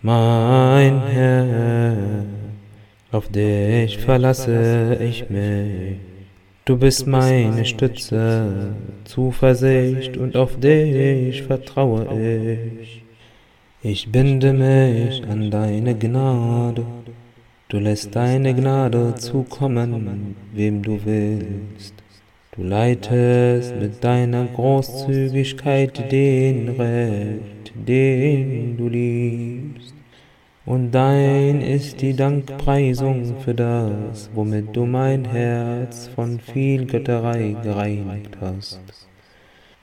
Mein Herr, auf dich verlasse ich mich. Du bist meine Stütze, Zuversicht und auf dich vertraue ich. Ich binde mich an deine Gnade, du lässt deine Gnade zukommen, wem du willst. Du leitest mit deiner Großzügigkeit den Recht, den du liebst. Und dein ist die Dankpreisung für das, womit du mein Herz von viel Götterei gereinigt hast.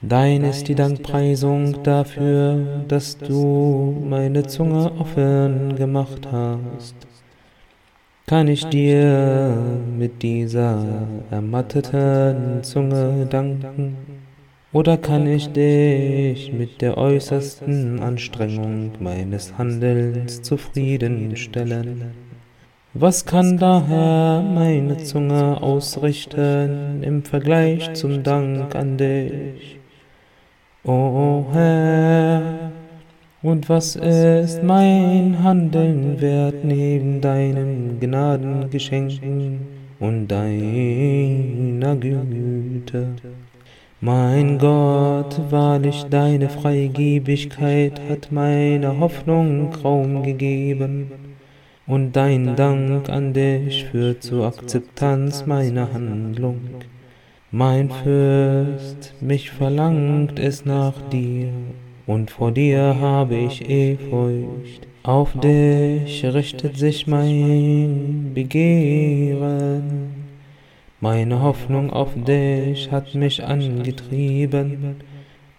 Dein ist die Dankpreisung dafür, dass du meine Zunge offen gemacht hast kann ich dir mit dieser ermatteten Zunge danken? Oder kann ich dich mit der äußersten Anstrengung meines Handelns zufriedenstellen? Was kann daher meine Zunge ausrichten im Vergleich zum Dank an dich? O Herr, und was ist mein Handeln wert neben deinen Gnadengeschenken und deiner Güte? Mein Gott, wahrlich deine Freigebigkeit hat meiner Hoffnung Raum gegeben, und dein Dank an dich führt zur Akzeptanz meiner Handlung. Mein Fürst, mich verlangt es nach dir und vor dir habe ich Ehrfurcht. Auf dich richtet sich mein Begehren. Meine Hoffnung auf dich hat mich angetrieben,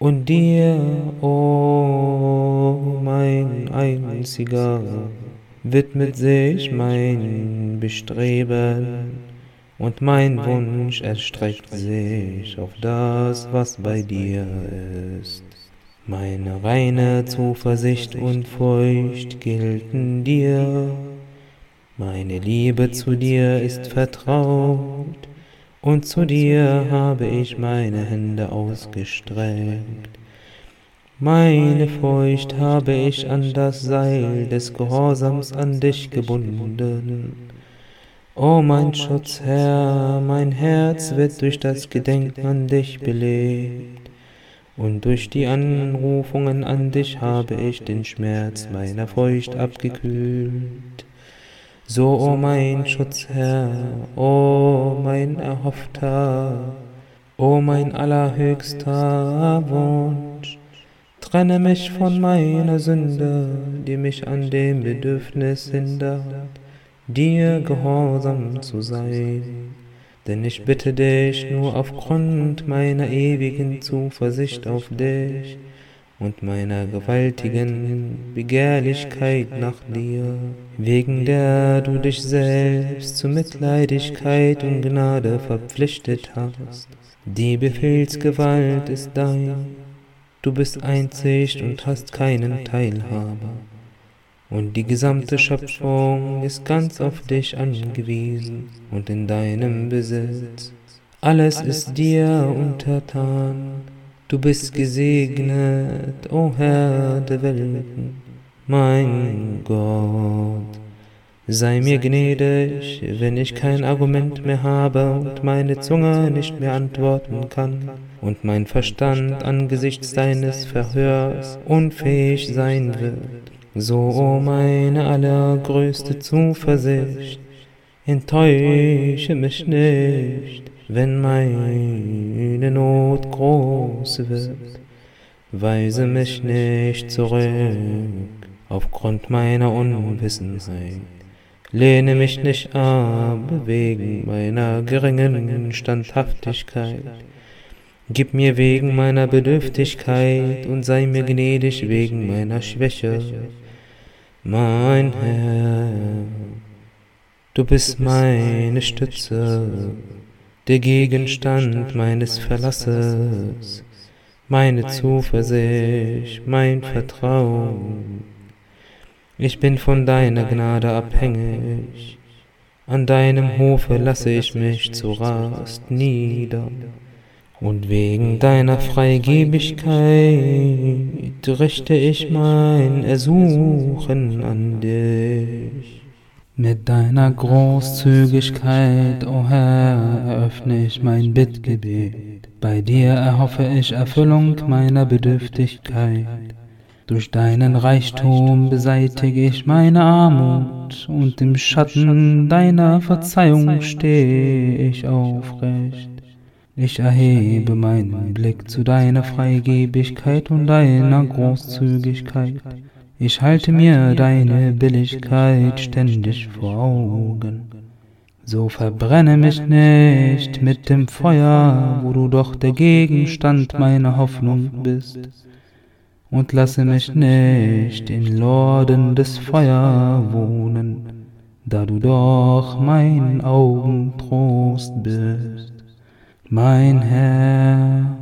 und dir, o oh mein einziger, widmet sich mein Bestreben, und mein Wunsch erstreckt sich auf das, was bei dir ist. Meine reine Zuversicht und Furcht gelten dir, meine Liebe zu dir ist vertraut, und zu dir habe ich meine Hände ausgestreckt. Meine Furcht habe ich an das Seil des Gehorsams an dich gebunden. O mein Schutzherr, mein Herz wird durch das Gedenken an dich belebt und durch die Anrufungen an dich habe ich den Schmerz meiner Furcht abgekühlt. So, o oh mein Schutzherr, o oh mein Erhoffter, o oh mein allerhöchster Wunsch, trenne mich von meiner Sünde, die mich an dem Bedürfnis hindert, dir gehorsam zu sein. Denn ich bitte dich nur aufgrund meiner ewigen Zuversicht auf dich und meiner gewaltigen Begehrlichkeit nach dir, wegen der du dich selbst zu Mitleidigkeit und Gnade verpflichtet hast. Die Befehlsgewalt ist dein, du bist einzig und hast keinen Teilhaber und die gesamte Schöpfung ist ganz auf dich angewiesen und in deinem Besitz. Alles ist dir untertan, du bist gesegnet, o Herr der Welten, mein Gott. Sei mir gnädig, wenn ich kein Argument mehr habe und meine Zunge nicht mehr antworten kann und mein Verstand angesichts deines Verhörs unfähig sein wird so, o meine allergrößte Zuversicht, enttäusche mich nicht, wenn meine Not groß wird. Weise mich nicht zurück aufgrund meiner Unwissenheit. Lehne mich nicht ab wegen meiner geringen Standhaftigkeit. Gib mir wegen meiner Bedürftigkeit und sei mir gnädig wegen meiner Schwäche mein Herr, du bist meine Stütze, der Gegenstand meines Verlasses, meine Zuversicht, mein Vertrauen. Ich bin von deiner Gnade abhängig, an deinem Hofe lasse ich mich zu Rast nieder. Und wegen deiner Freigebigkeit richte ich mein Ersuchen an dich. Mit deiner Großzügigkeit, o oh Herr, eröffne ich mein Bittgebet. Bei dir erhoffe ich Erfüllung meiner Bedürftigkeit. Durch deinen Reichtum beseitige ich meine Armut und im Schatten deiner Verzeihung stehe ich aufrecht. Ich erhebe meinen Blick zu deiner Freigebigkeit und deiner Großzügigkeit. Ich halte mir deine Billigkeit ständig vor Augen. So verbrenne mich nicht mit dem Feuer, wo du doch der Gegenstand meiner Hoffnung bist. Und lasse mich nicht in Lorden des Feuer wohnen, da du doch mein Augentrost bist. Mein Herr,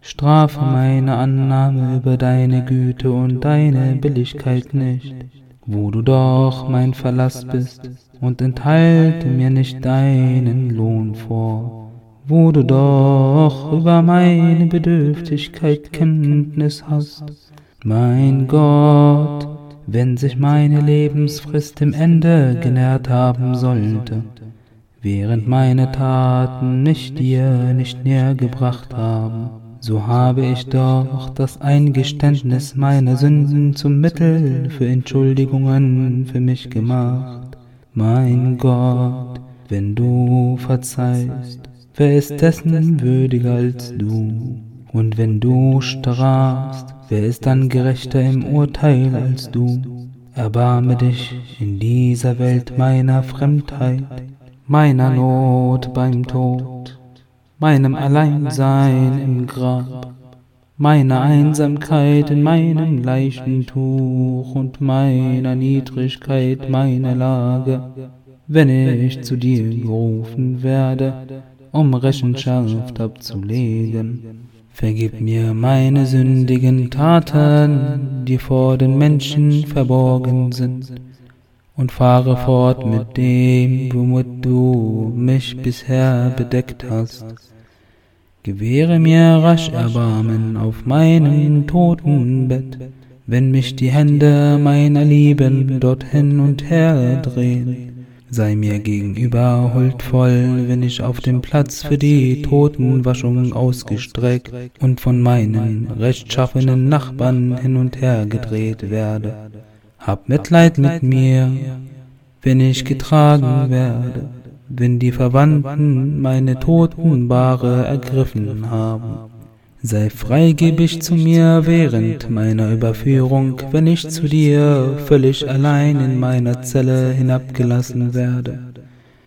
strafe meine Annahme über deine Güte und deine Billigkeit nicht, wo du doch mein Verlass bist, und enthalte mir nicht deinen Lohn vor, wo du doch über meine Bedürftigkeit Kenntnis hast. Mein Gott, wenn sich meine Lebensfrist im Ende genährt haben sollte, während meine Taten mich dir nicht näher gebracht haben, so habe ich doch das Eingeständnis meiner Sünden zum Mittel für Entschuldigungen für mich gemacht. Mein Gott, wenn du verzeihst, wer ist dessen würdiger als du? Und wenn du strafst, wer ist dann gerechter im Urteil als du? Erbarme dich in dieser Welt meiner Fremdheit meiner Not beim Tod, meinem Alleinsein im Grab, meiner Einsamkeit in meinem Leichentuch und meiner Niedrigkeit meine Lage, wenn ich zu dir gerufen werde, um Rechenschaft abzulegen. Vergib mir meine sündigen Taten, die vor den Menschen verborgen sind. und fahre fort mit dem, womit du mich bisher bedeckt hast. Gewähre mir rasch Erbarmen auf meinem Totenbett, wenn mich die Hände meiner Lieben dorthin und her drehen. Sei mir gegenüber huldvoll, wenn ich auf dem Platz für die Totenwaschung ausgestreckt und von meinen rechtschaffenen Nachbarn hin und her gedreht werde. Hab Mitleid mit mir, wenn ich getragen werde, wenn die Verwandten meine Totenbare ergriffen haben. Sei freigebig zu mir während meiner Überführung, wenn ich zu dir völlig allein in meiner Zelle hinabgelassen werde.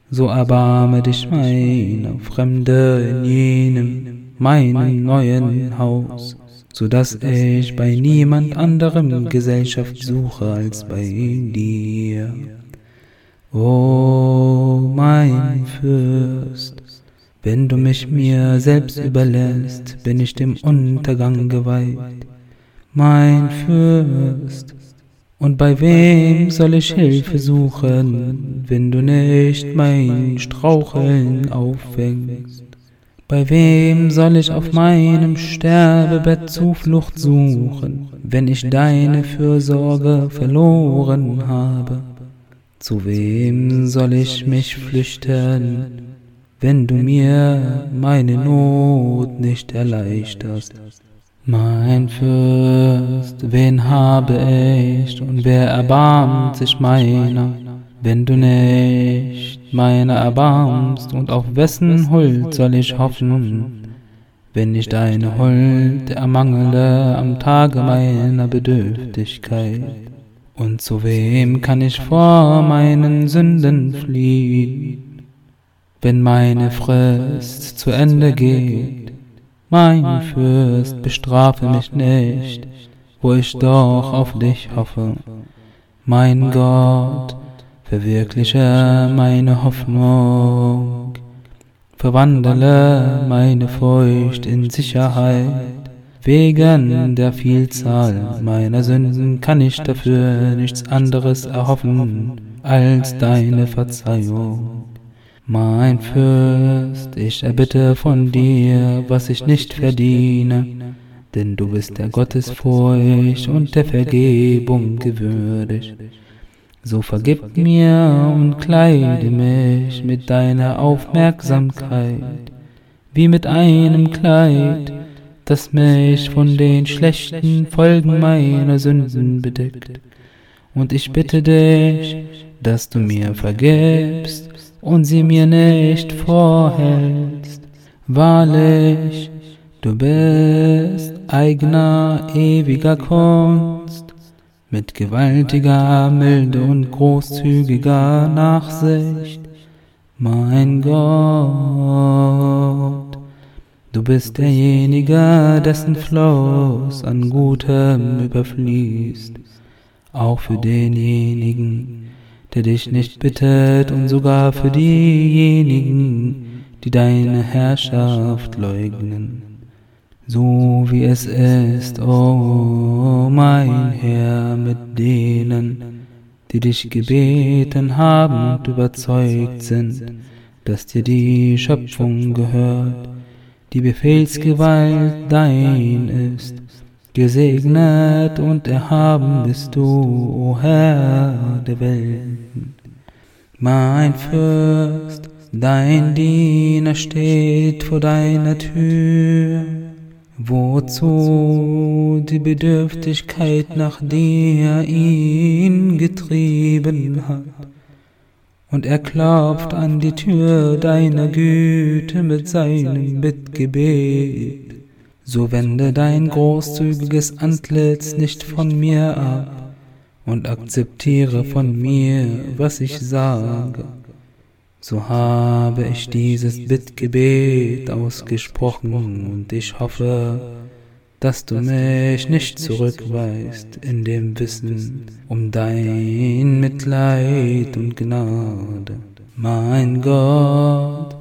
So erbarme dich meiner Fremde in jenem, meinem neuen Haus so dass ich bei niemand anderem Gesellschaft suche als bei dir. O mein Fürst, wenn du mich mir selbst überlässt, bin ich dem Untergang geweiht. Mein Fürst, und bei wem soll ich Hilfe suchen, wenn du nicht mein Straucheln auffängst? Bei wem soll ich auf meinem Sterbebett Zuflucht suchen, wenn ich deine Fürsorge verloren habe? Zu wem soll ich mich flüchten, wenn du mir meine Not nicht erleichterst? Mein Fürst, wen habe ich und wer erbarmt sich meiner? wenn du nicht meine erbarmst, und auf wessen Huld soll ich hoffen, wenn ich deine Huld ermangele am Tage meiner Bedürftigkeit? Und zu wem kann ich vor meinen Sünden fliehen, wenn meine Frist zu Ende geht? Mein Fürst, bestrafe mich nicht, wo ich doch auf dich hoffe. Mein Gott, verwirkliche meine Hoffnung, verwandle meine Furcht in Sicherheit. Wegen der Vielzahl meiner Sünden kann ich dafür nichts anderes erhoffen als deine Verzeihung. Mein Fürst, ich erbitte von dir, was ich nicht verdiene, denn du bist der Gottesfurcht und der Vergebung gewürdig. So vergib mir und kleide mich mit deiner Aufmerksamkeit, wie mit einem Kleid, das mich von den schlechten Folgen meiner Sünden bedeckt. Und ich bitte dich, dass du mir vergibst und sie mir nicht vorhältst. Wahrlich, du bist eigener ewiger Kunst mit gewaltiger Milde und großzügiger Nachsicht. Mein Gott, du bist derjenige, dessen Floß an Gutem überfließt, auch für denjenigen, der dich nicht bittet und sogar für diejenigen, die deine Herrschaft leugnen. So wie es ist, o oh mein Herr, mit denen, die dich gebeten haben und überzeugt sind, dass dir die Schöpfung gehört, die Befehlsgewalt dein ist. Gesegnet und erhaben bist du, o Herr der Welten. Mein Fürst, dein Diener steht vor deiner Tür wozu die Bedürftigkeit nach dir ihn getrieben hat. Und er klopft an die Tür deiner Güte mit seinem Bittgebet. So wende dein großzügiges Antlitz nicht von mir ab und akzeptiere von mir, was ich sage so habe ich dieses Bittgebet ausgesprochen und ich hoffe, dass du mich nicht zurückweist in dem Wissen um dein Mitleid und Gnade. Mein Gott,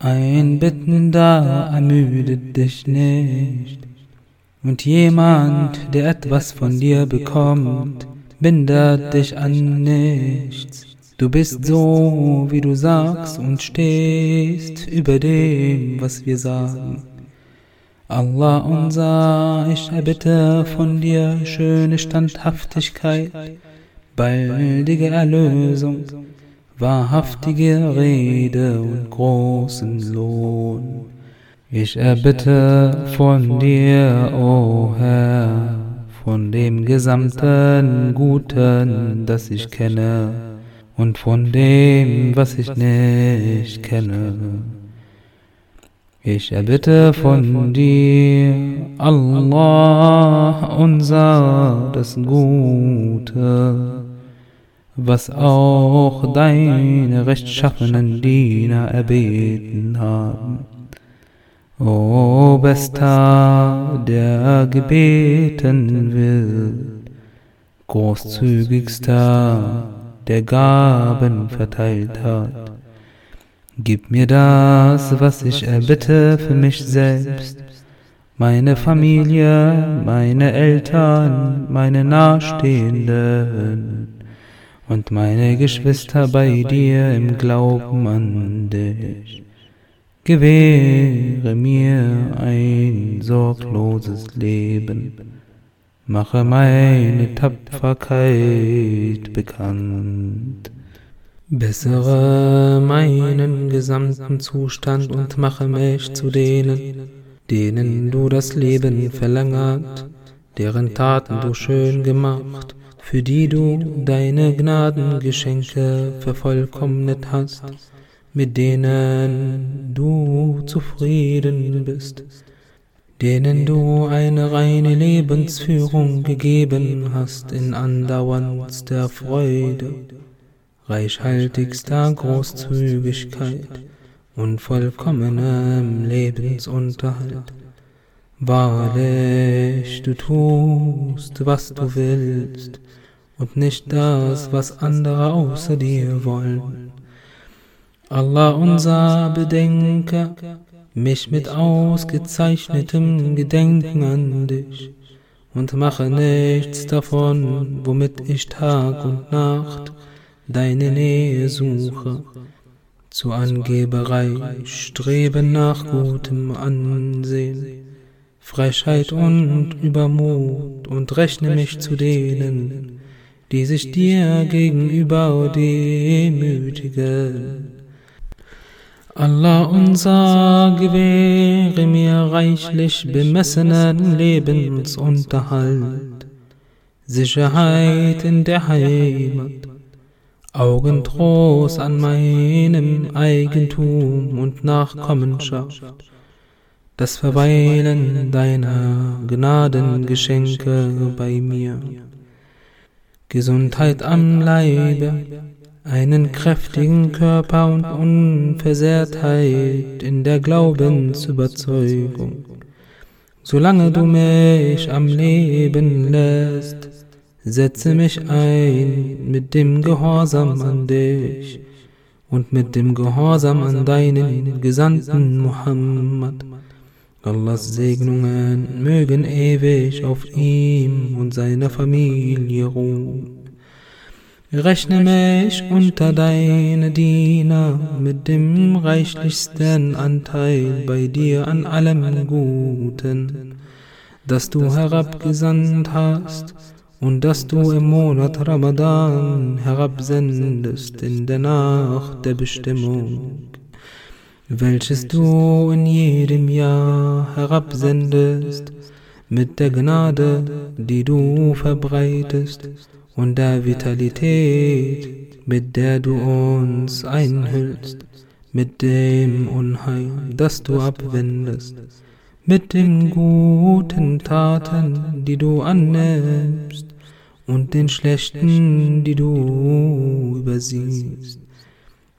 ein Bittender ermüdet dich nicht, und jemand, der etwas von dir bekommt, bindet dich an nichts. Du bist so, wie du sagst und stehst über dem, was wir sagen. Allah unser, ich erbitte von dir schöne Standhaftigkeit, baldige Erlösung, wahrhaftige Rede und großen Lohn. Ich erbitte von dir, o oh Herr, von dem gesamten Guten, das ich kenne und von dem, was ich nicht kenne. Ich erbitte von dir, Allah, unser das Gute, was auch deine rechtschaffenen Diener erbeten haben. O Bester, der gebeten will, großzügigster, der Gaben verteilt hat. Gib mir das, was ich erbitte für mich selbst, meine Familie, meine Eltern, meine Nahestehenden und meine Geschwister bei dir im Glauben an dich. Gewähre mir ein sorgloses Leben mache meine Tapferkeit bekannt. Bessere meinen gesamten Zustand und mache mich zu denen, denen du das Leben verlängert, deren Taten du schön gemacht, für die du deine Gnadengeschenke vervollkommnet hast, mit denen du zufrieden bist denen du eine reine Lebensführung gegeben hast in andauerndster Freude, reichhaltigster Großzügigkeit und vollkommenem Lebensunterhalt. Wahrlich, du tust, was du willst, und nicht das, was andere außer dir wollen. Allah unser Bedenker, mich mit ausgezeichnetem Gedenken an dich und mache nichts davon, womit ich Tag und Nacht deine Nähe suche, zu Angeberei, Streben nach gutem Ansehen, Frechheit und Übermut und rechne mich zu denen, die sich dir gegenüber demütigen. Allah unser, gewähre mir reichlich bemessenen Lebensunterhalt, Sicherheit in der Heimat, Augentrost an meinem Eigentum und Nachkommenschaft, das Verweilen deiner Gnadengeschenke bei mir, Gesundheit am Leibe, einen kräftigen Körper und Unversehrtheit in der Glaubensüberzeugung. Solange du mich am Leben lässt, setze mich ein mit dem Gehorsam an dich und mit dem Gehorsam an deinen Gesandten Muhammad. Allahs Segnungen mögen ewig auf ihm und seiner Familie ruhen. Rechne mich unter deine Diener mit dem reichlichsten Anteil bei dir an allem Guten, das du herabgesandt hast und das du im Monat Ramadan herabsendest in der Nacht der Bestimmung, welches du in jedem Jahr herabsendest mit der Gnade, die du verbreitest und der Vitalität, mit der du uns einhüllst, mit dem Unheil, das du abwendest, mit den guten Taten, die du annimmst, und den schlechten, die du übersiehst.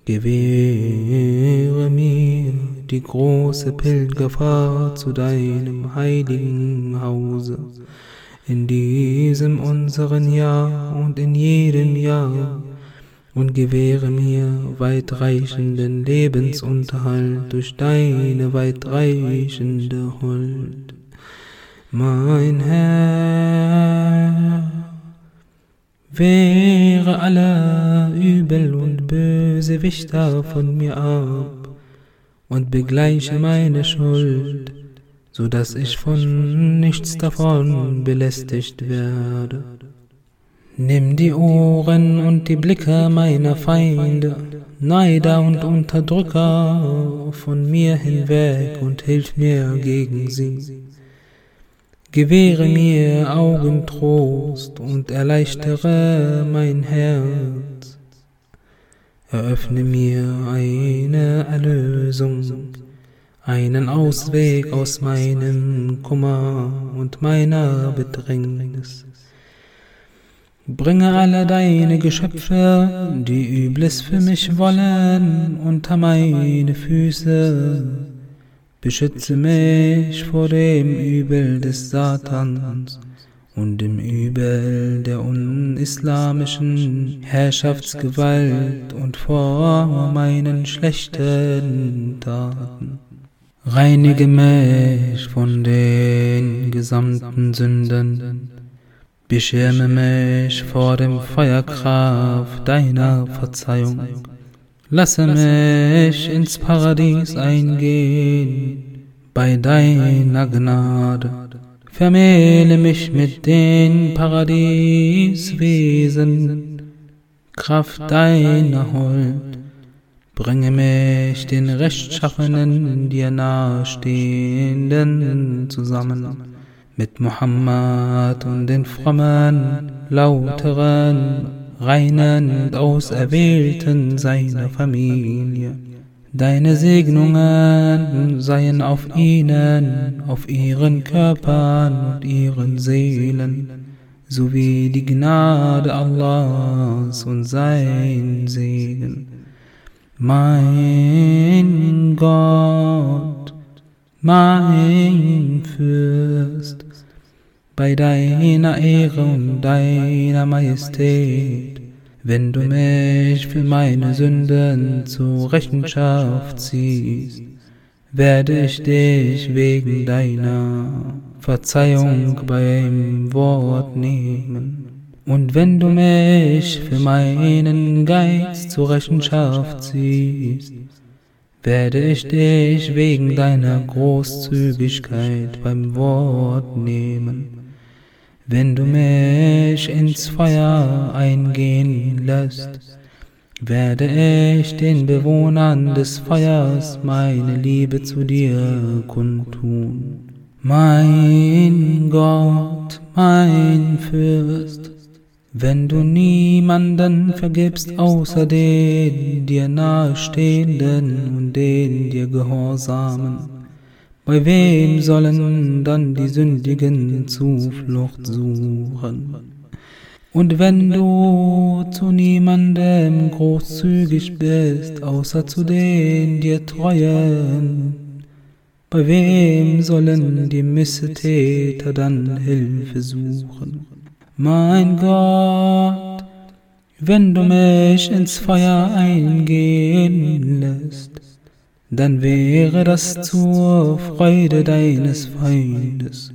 Gewähre mir die große Pilgerfahrt zu deinem heiligen Hause in diesem unseren Jahr und in jedem Jahr und gewähre mir weitreichenden Lebensunterhalt durch deine weitreichende Huld. Mein Herr, wehre alle Übel und Bösewichter von mir ab und begleiche meine Schuld so dass ich von nichts davon belästigt werde. Nimm die Ohren und die Blicke meiner Feinde, Neider und Unterdrücker von mir hinweg und hilf mir gegen sie. Gewähre mir Augentrost und erleichtere mein Herz. Eröffne mir eine Erlösung einen Ausweg aus meinem Kummer und meiner Bedrängnis. Bringe alle deine Geschöpfe, die Übles für mich wollen, unter meine Füße. Beschütze mich vor dem Übel des Satans und dem Übel der unislamischen Herrschaftsgewalt und vor meinen schlechten Taten. Reinige mich von den gesamten Sünden, beschirme mich vor dem Feuerkraft deiner Verzeihung. Lasse mich ins Paradies eingehen bei deiner Gnade. Vermähle mich mit den Paradieswesen, Kraft deiner Huld Bringe mich den rechtschaffenen, dir nahestehenden zusammen mit Muhammad und den frommen, lauteren, reinen und auserwählten seiner Familie. Deine Segnungen seien auf ihnen, auf ihren Körpern und ihren Seelen, sowie die Gnade Allahs und sein Segen mein Gott, mein Fürst, bei deiner Ehre und deiner Majestät, wenn du mich für meine Sünden zur Rechenschaft ziehst, werde ich dich wegen deiner Verzeihung beim Wort nehmen. Und wenn du mich für meinen Geist zur Rechenschaft ziehst, werde ich dich wegen deiner Großzügigkeit beim Wort nehmen. Wenn du mich ins Feuer eingehen lässt, werde ich den Bewohnern des Feuers meine Liebe zu dir kundtun. Mein Gott, mein Fürst, wenn du niemanden vergibst außer den dir nahestehenden und den dir Gehorsamen, bei wem sollen dann die Sündigen Zuflucht suchen? Und wenn du zu niemandem großzügig bist, außer zu den dir treuen, bei wem sollen die Missetäter dann Hilfe suchen? Mein Gott, wenn du mich ins Feuer eingehen lässt, dann wäre das zur Freude deines Feindes.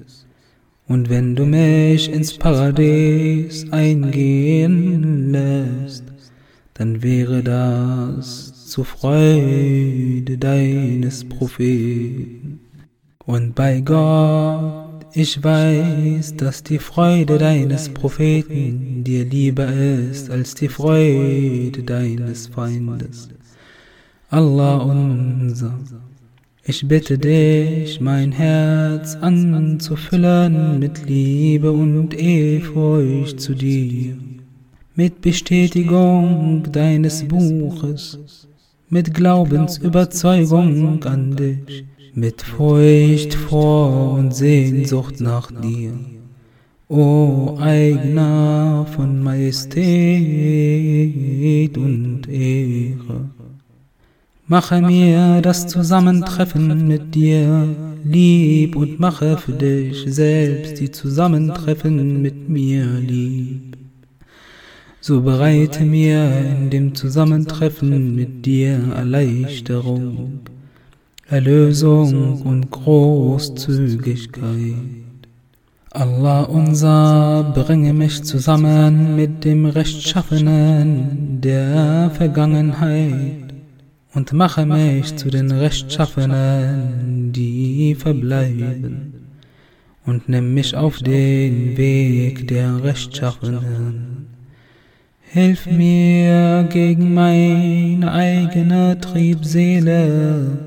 Und wenn du mich ins Paradies eingehen lässt, dann wäre das zur Freude deines Propheten. Und bei Gott, ich weiß, dass die Freude deines Propheten dir lieber ist als die Freude deines Feindes. Allah unser, ich bitte dich, mein Herz anzufüllen mit Liebe und Ehrfurcht zu dir, mit Bestätigung deines Buches, mit Glaubensüberzeugung an dich, mit Furcht vor und Sehnsucht nach dir. O Eigner von Majestät und Ehre, mache mir das Zusammentreffen mit dir lieb und mache für dich selbst die Zusammentreffen mit mir lieb. So bereite mir in dem Zusammentreffen mit dir Erleichterung, Erlösung und Großzügigkeit. Allah unser, bringe mich zusammen mit dem Rechtschaffenen der Vergangenheit und mache mich zu den Rechtschaffenen, die verbleiben, und nimm mich auf den Weg der Rechtschaffenen. Hilf mir gegen meine eigene Triebseele,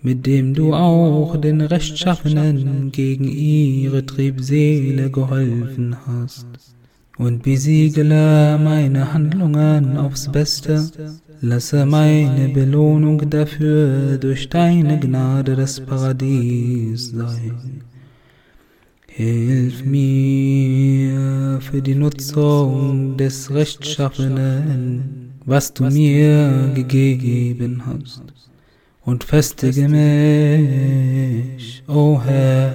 mit dem du auch den Rechtschaffenen gegen ihre Triebseele geholfen hast. Und besiegle meine Handlungen aufs Beste, lasse meine Belohnung dafür durch deine Gnade das Paradies sein. Hilf mir für die Nutzung des Rechtschaffenen, was du mir gegeben hast, und festige mich, o oh Herr,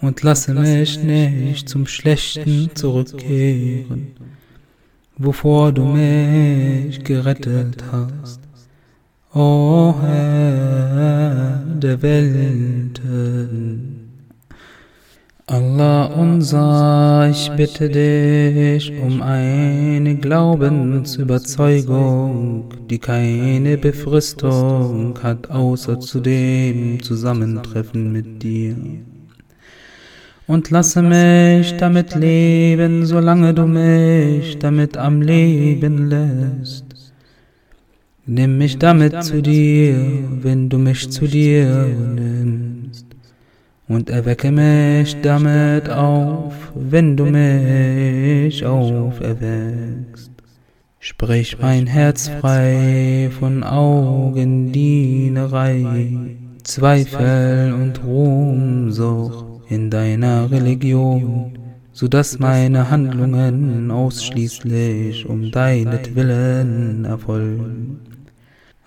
und lasse mich nicht zum Schlechten zurückkehren, wovor du mich gerettet hast. O Herr der Welten. Allah unser, ich bitte dich um eine Glaubensüberzeugung, die keine Befristung hat, außer zu dem Zusammentreffen mit dir. Und lasse mich damit leben, solange du mich damit am Leben lässt. Nimm mich damit zu dir, wenn du mich zu dir nimmst und erwecke mich damit auf, wenn du mich auferweckst. Sprich mein Herz frei von Augendienerei, Zweifel und Ruhmsucht in deiner Religion, so dass meine Handlungen ausschließlich um deinetwillen erfolgen.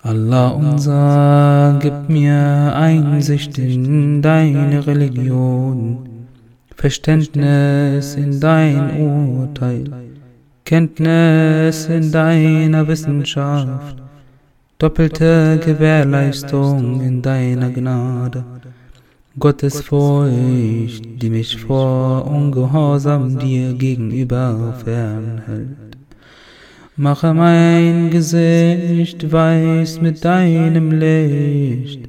Allah unser, gib mir Einsicht in deine Religion, Verständnis in dein Urteil, Kenntnis in deiner Wissenschaft, doppelte Gewährleistung in deiner Gnade, Gottes Furcht, die mich vor Ungehorsam dir gegenüber fernhält. Mache mein Gesicht weiß mit deinem Licht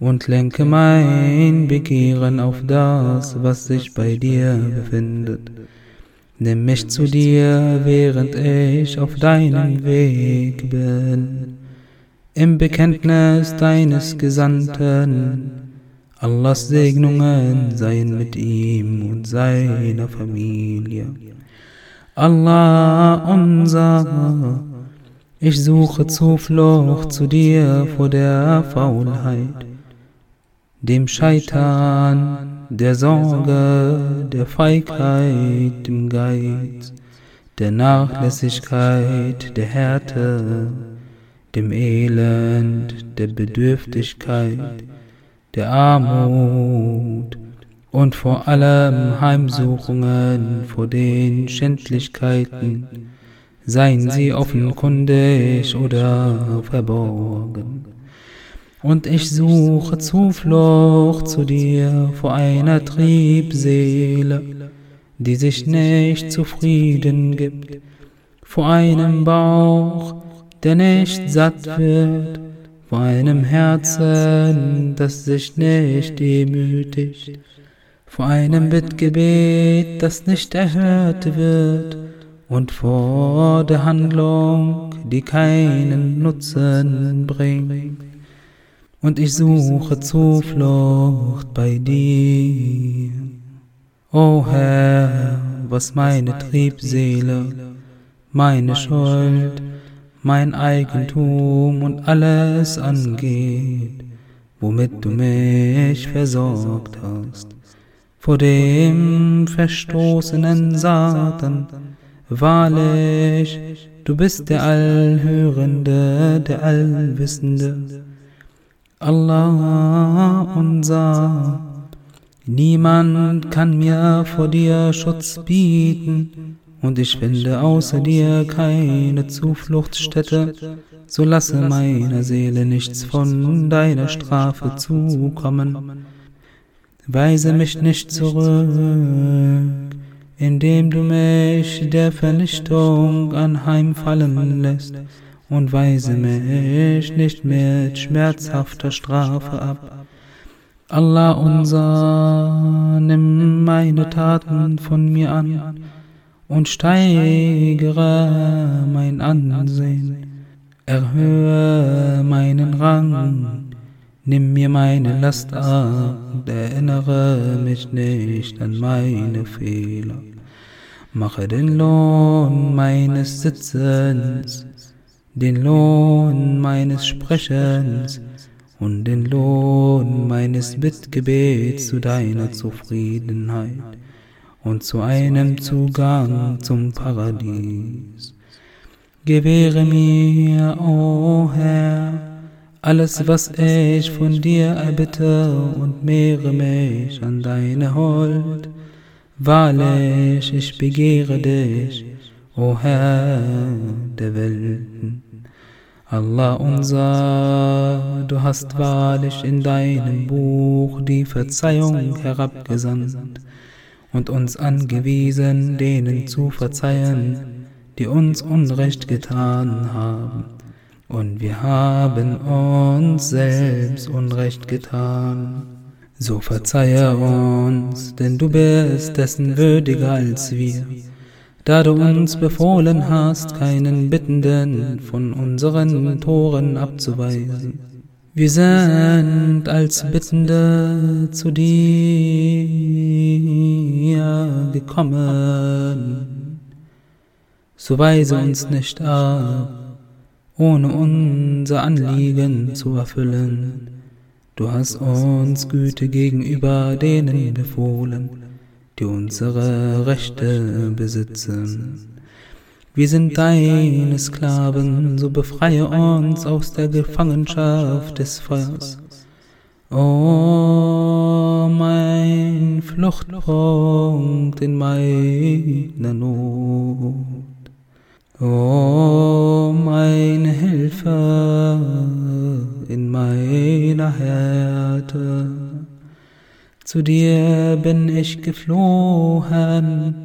und lenke mein Begehren auf das, was sich bei dir befindet. Nimm mich zu dir, während ich auf deinem Weg bin. Im Bekenntnis deines Gesandten, Allahs Segnungen seien mit ihm und seiner Familie. Allah unser, ich suche Zuflucht zu dir vor der Faulheit, dem Scheitern, der Sorge, der Feigheit, dem Geiz, der Nachlässigkeit, der Härte, dem Elend, der Bedürftigkeit, der Armut, und vor allem Heimsuchungen vor den Schändlichkeiten, seien sie offenkundig oder verborgen. Und ich suche Zuflucht zu dir vor einer Triebseele, die sich nicht zufrieden gibt, vor einem Bauch, der nicht satt wird, einem Herzen, das sich nicht demütigt. vor einem Bittgebet, das nicht erhört wird, und vor der Handlung, die keinen Nutzen bringt. Und ich suche Zuflucht bei dir. O Herr, was meine Triebseele, meine Schuld, mein Eigentum und alles angeht, womit du mich versorgt hast vor dem verstoßenen Satan. Wahrlich, du bist der Allhörende, der Allwissende. Allah unser, niemand kann mir vor dir Schutz bieten, und ich finde außer dir keine Zufluchtsstätte, so lasse meiner Seele nichts von deiner Strafe zukommen. Weise mich nicht zurück, indem du mich der Vernichtung anheimfallen lässt, und weise mich nicht mit schmerzhafter Strafe ab. Allah unser, nimm meine Taten von mir an und steigere mein Ansehen, erhöhe meinen Rang. Nimm mir meine Last ab. Und erinnere mich nicht an meine Fehler. Mache den Lohn meines Sitzens, den Lohn meines Sprechens und den Lohn meines Bittgebets zu deiner Zufriedenheit und zu einem Zugang zum Paradies. Gewähre mir, o oh Herr, alles, was ich von dir erbitte und mehre mich an deine Hold. Wahrlich, ich begehre dich, o Herr der Welten. Allah unser, du hast wahrlich in deinem Buch die Verzeihung herabgesandt und uns angewiesen, denen zu verzeihen, die uns Unrecht getan haben und wir haben uns selbst Unrecht getan. So verzeihe uns, denn du bist dessen würdiger als wir, da du uns befohlen hast, keinen Bittenden von unseren Toren abzuweisen. Wir sind als Bittende zu dir gekommen, so weise uns nicht ab ohne unser Anliegen zu erfüllen. Du hast uns Güte gegenüber denen befohlen, die unsere Rechte besitzen. Wir sind deine Sklaven, so befreie uns aus der Gefangenschaft des Feuers. O mein Fluchtpunkt in meiner Not. O meine Hilfe in meiner Härte, zu dir bin ich geflohen,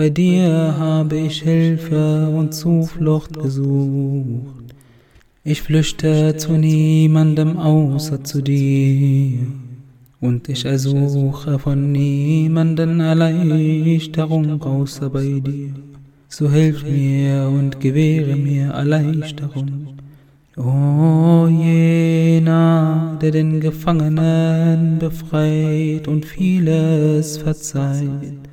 Bei dir habe ich Hilfe und Zuflucht gesucht. Ich flüchte zu niemandem außer zu dir. Und ich ersuche von niemanden Erleichterung außer bei dir. So hilf mir und gewähre mir Erleichterung. O jener, der den Gefangenen befreit und vieles verzeiht,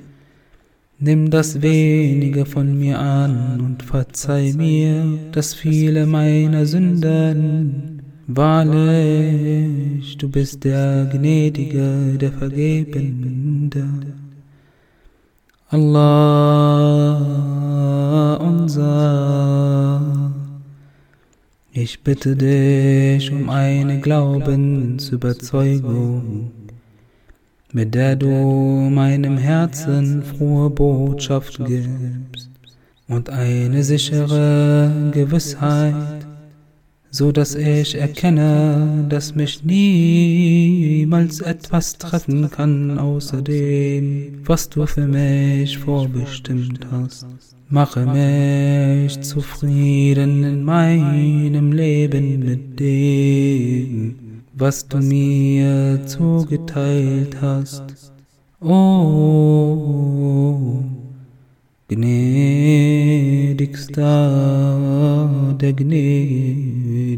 nimm das wenige von mir an und verzeih mir das viele meiner Sünden. Wahrlich, du bist der Gnädige, der Vergebende. Allah unser ich bitte dich um eine Glaubensüberzeugung, mit der du meinem Herzen frohe Botschaft gibst und eine sichere Gewissheit, so dass ich erkenne, dass mich niemals etwas treffen kann außer dem, was du für mich vorbestimmt hast. Mache mich zufrieden in meinem Leben mit dem, was du mir zugeteilt hast. Oh, gnädigster der Gnädigen.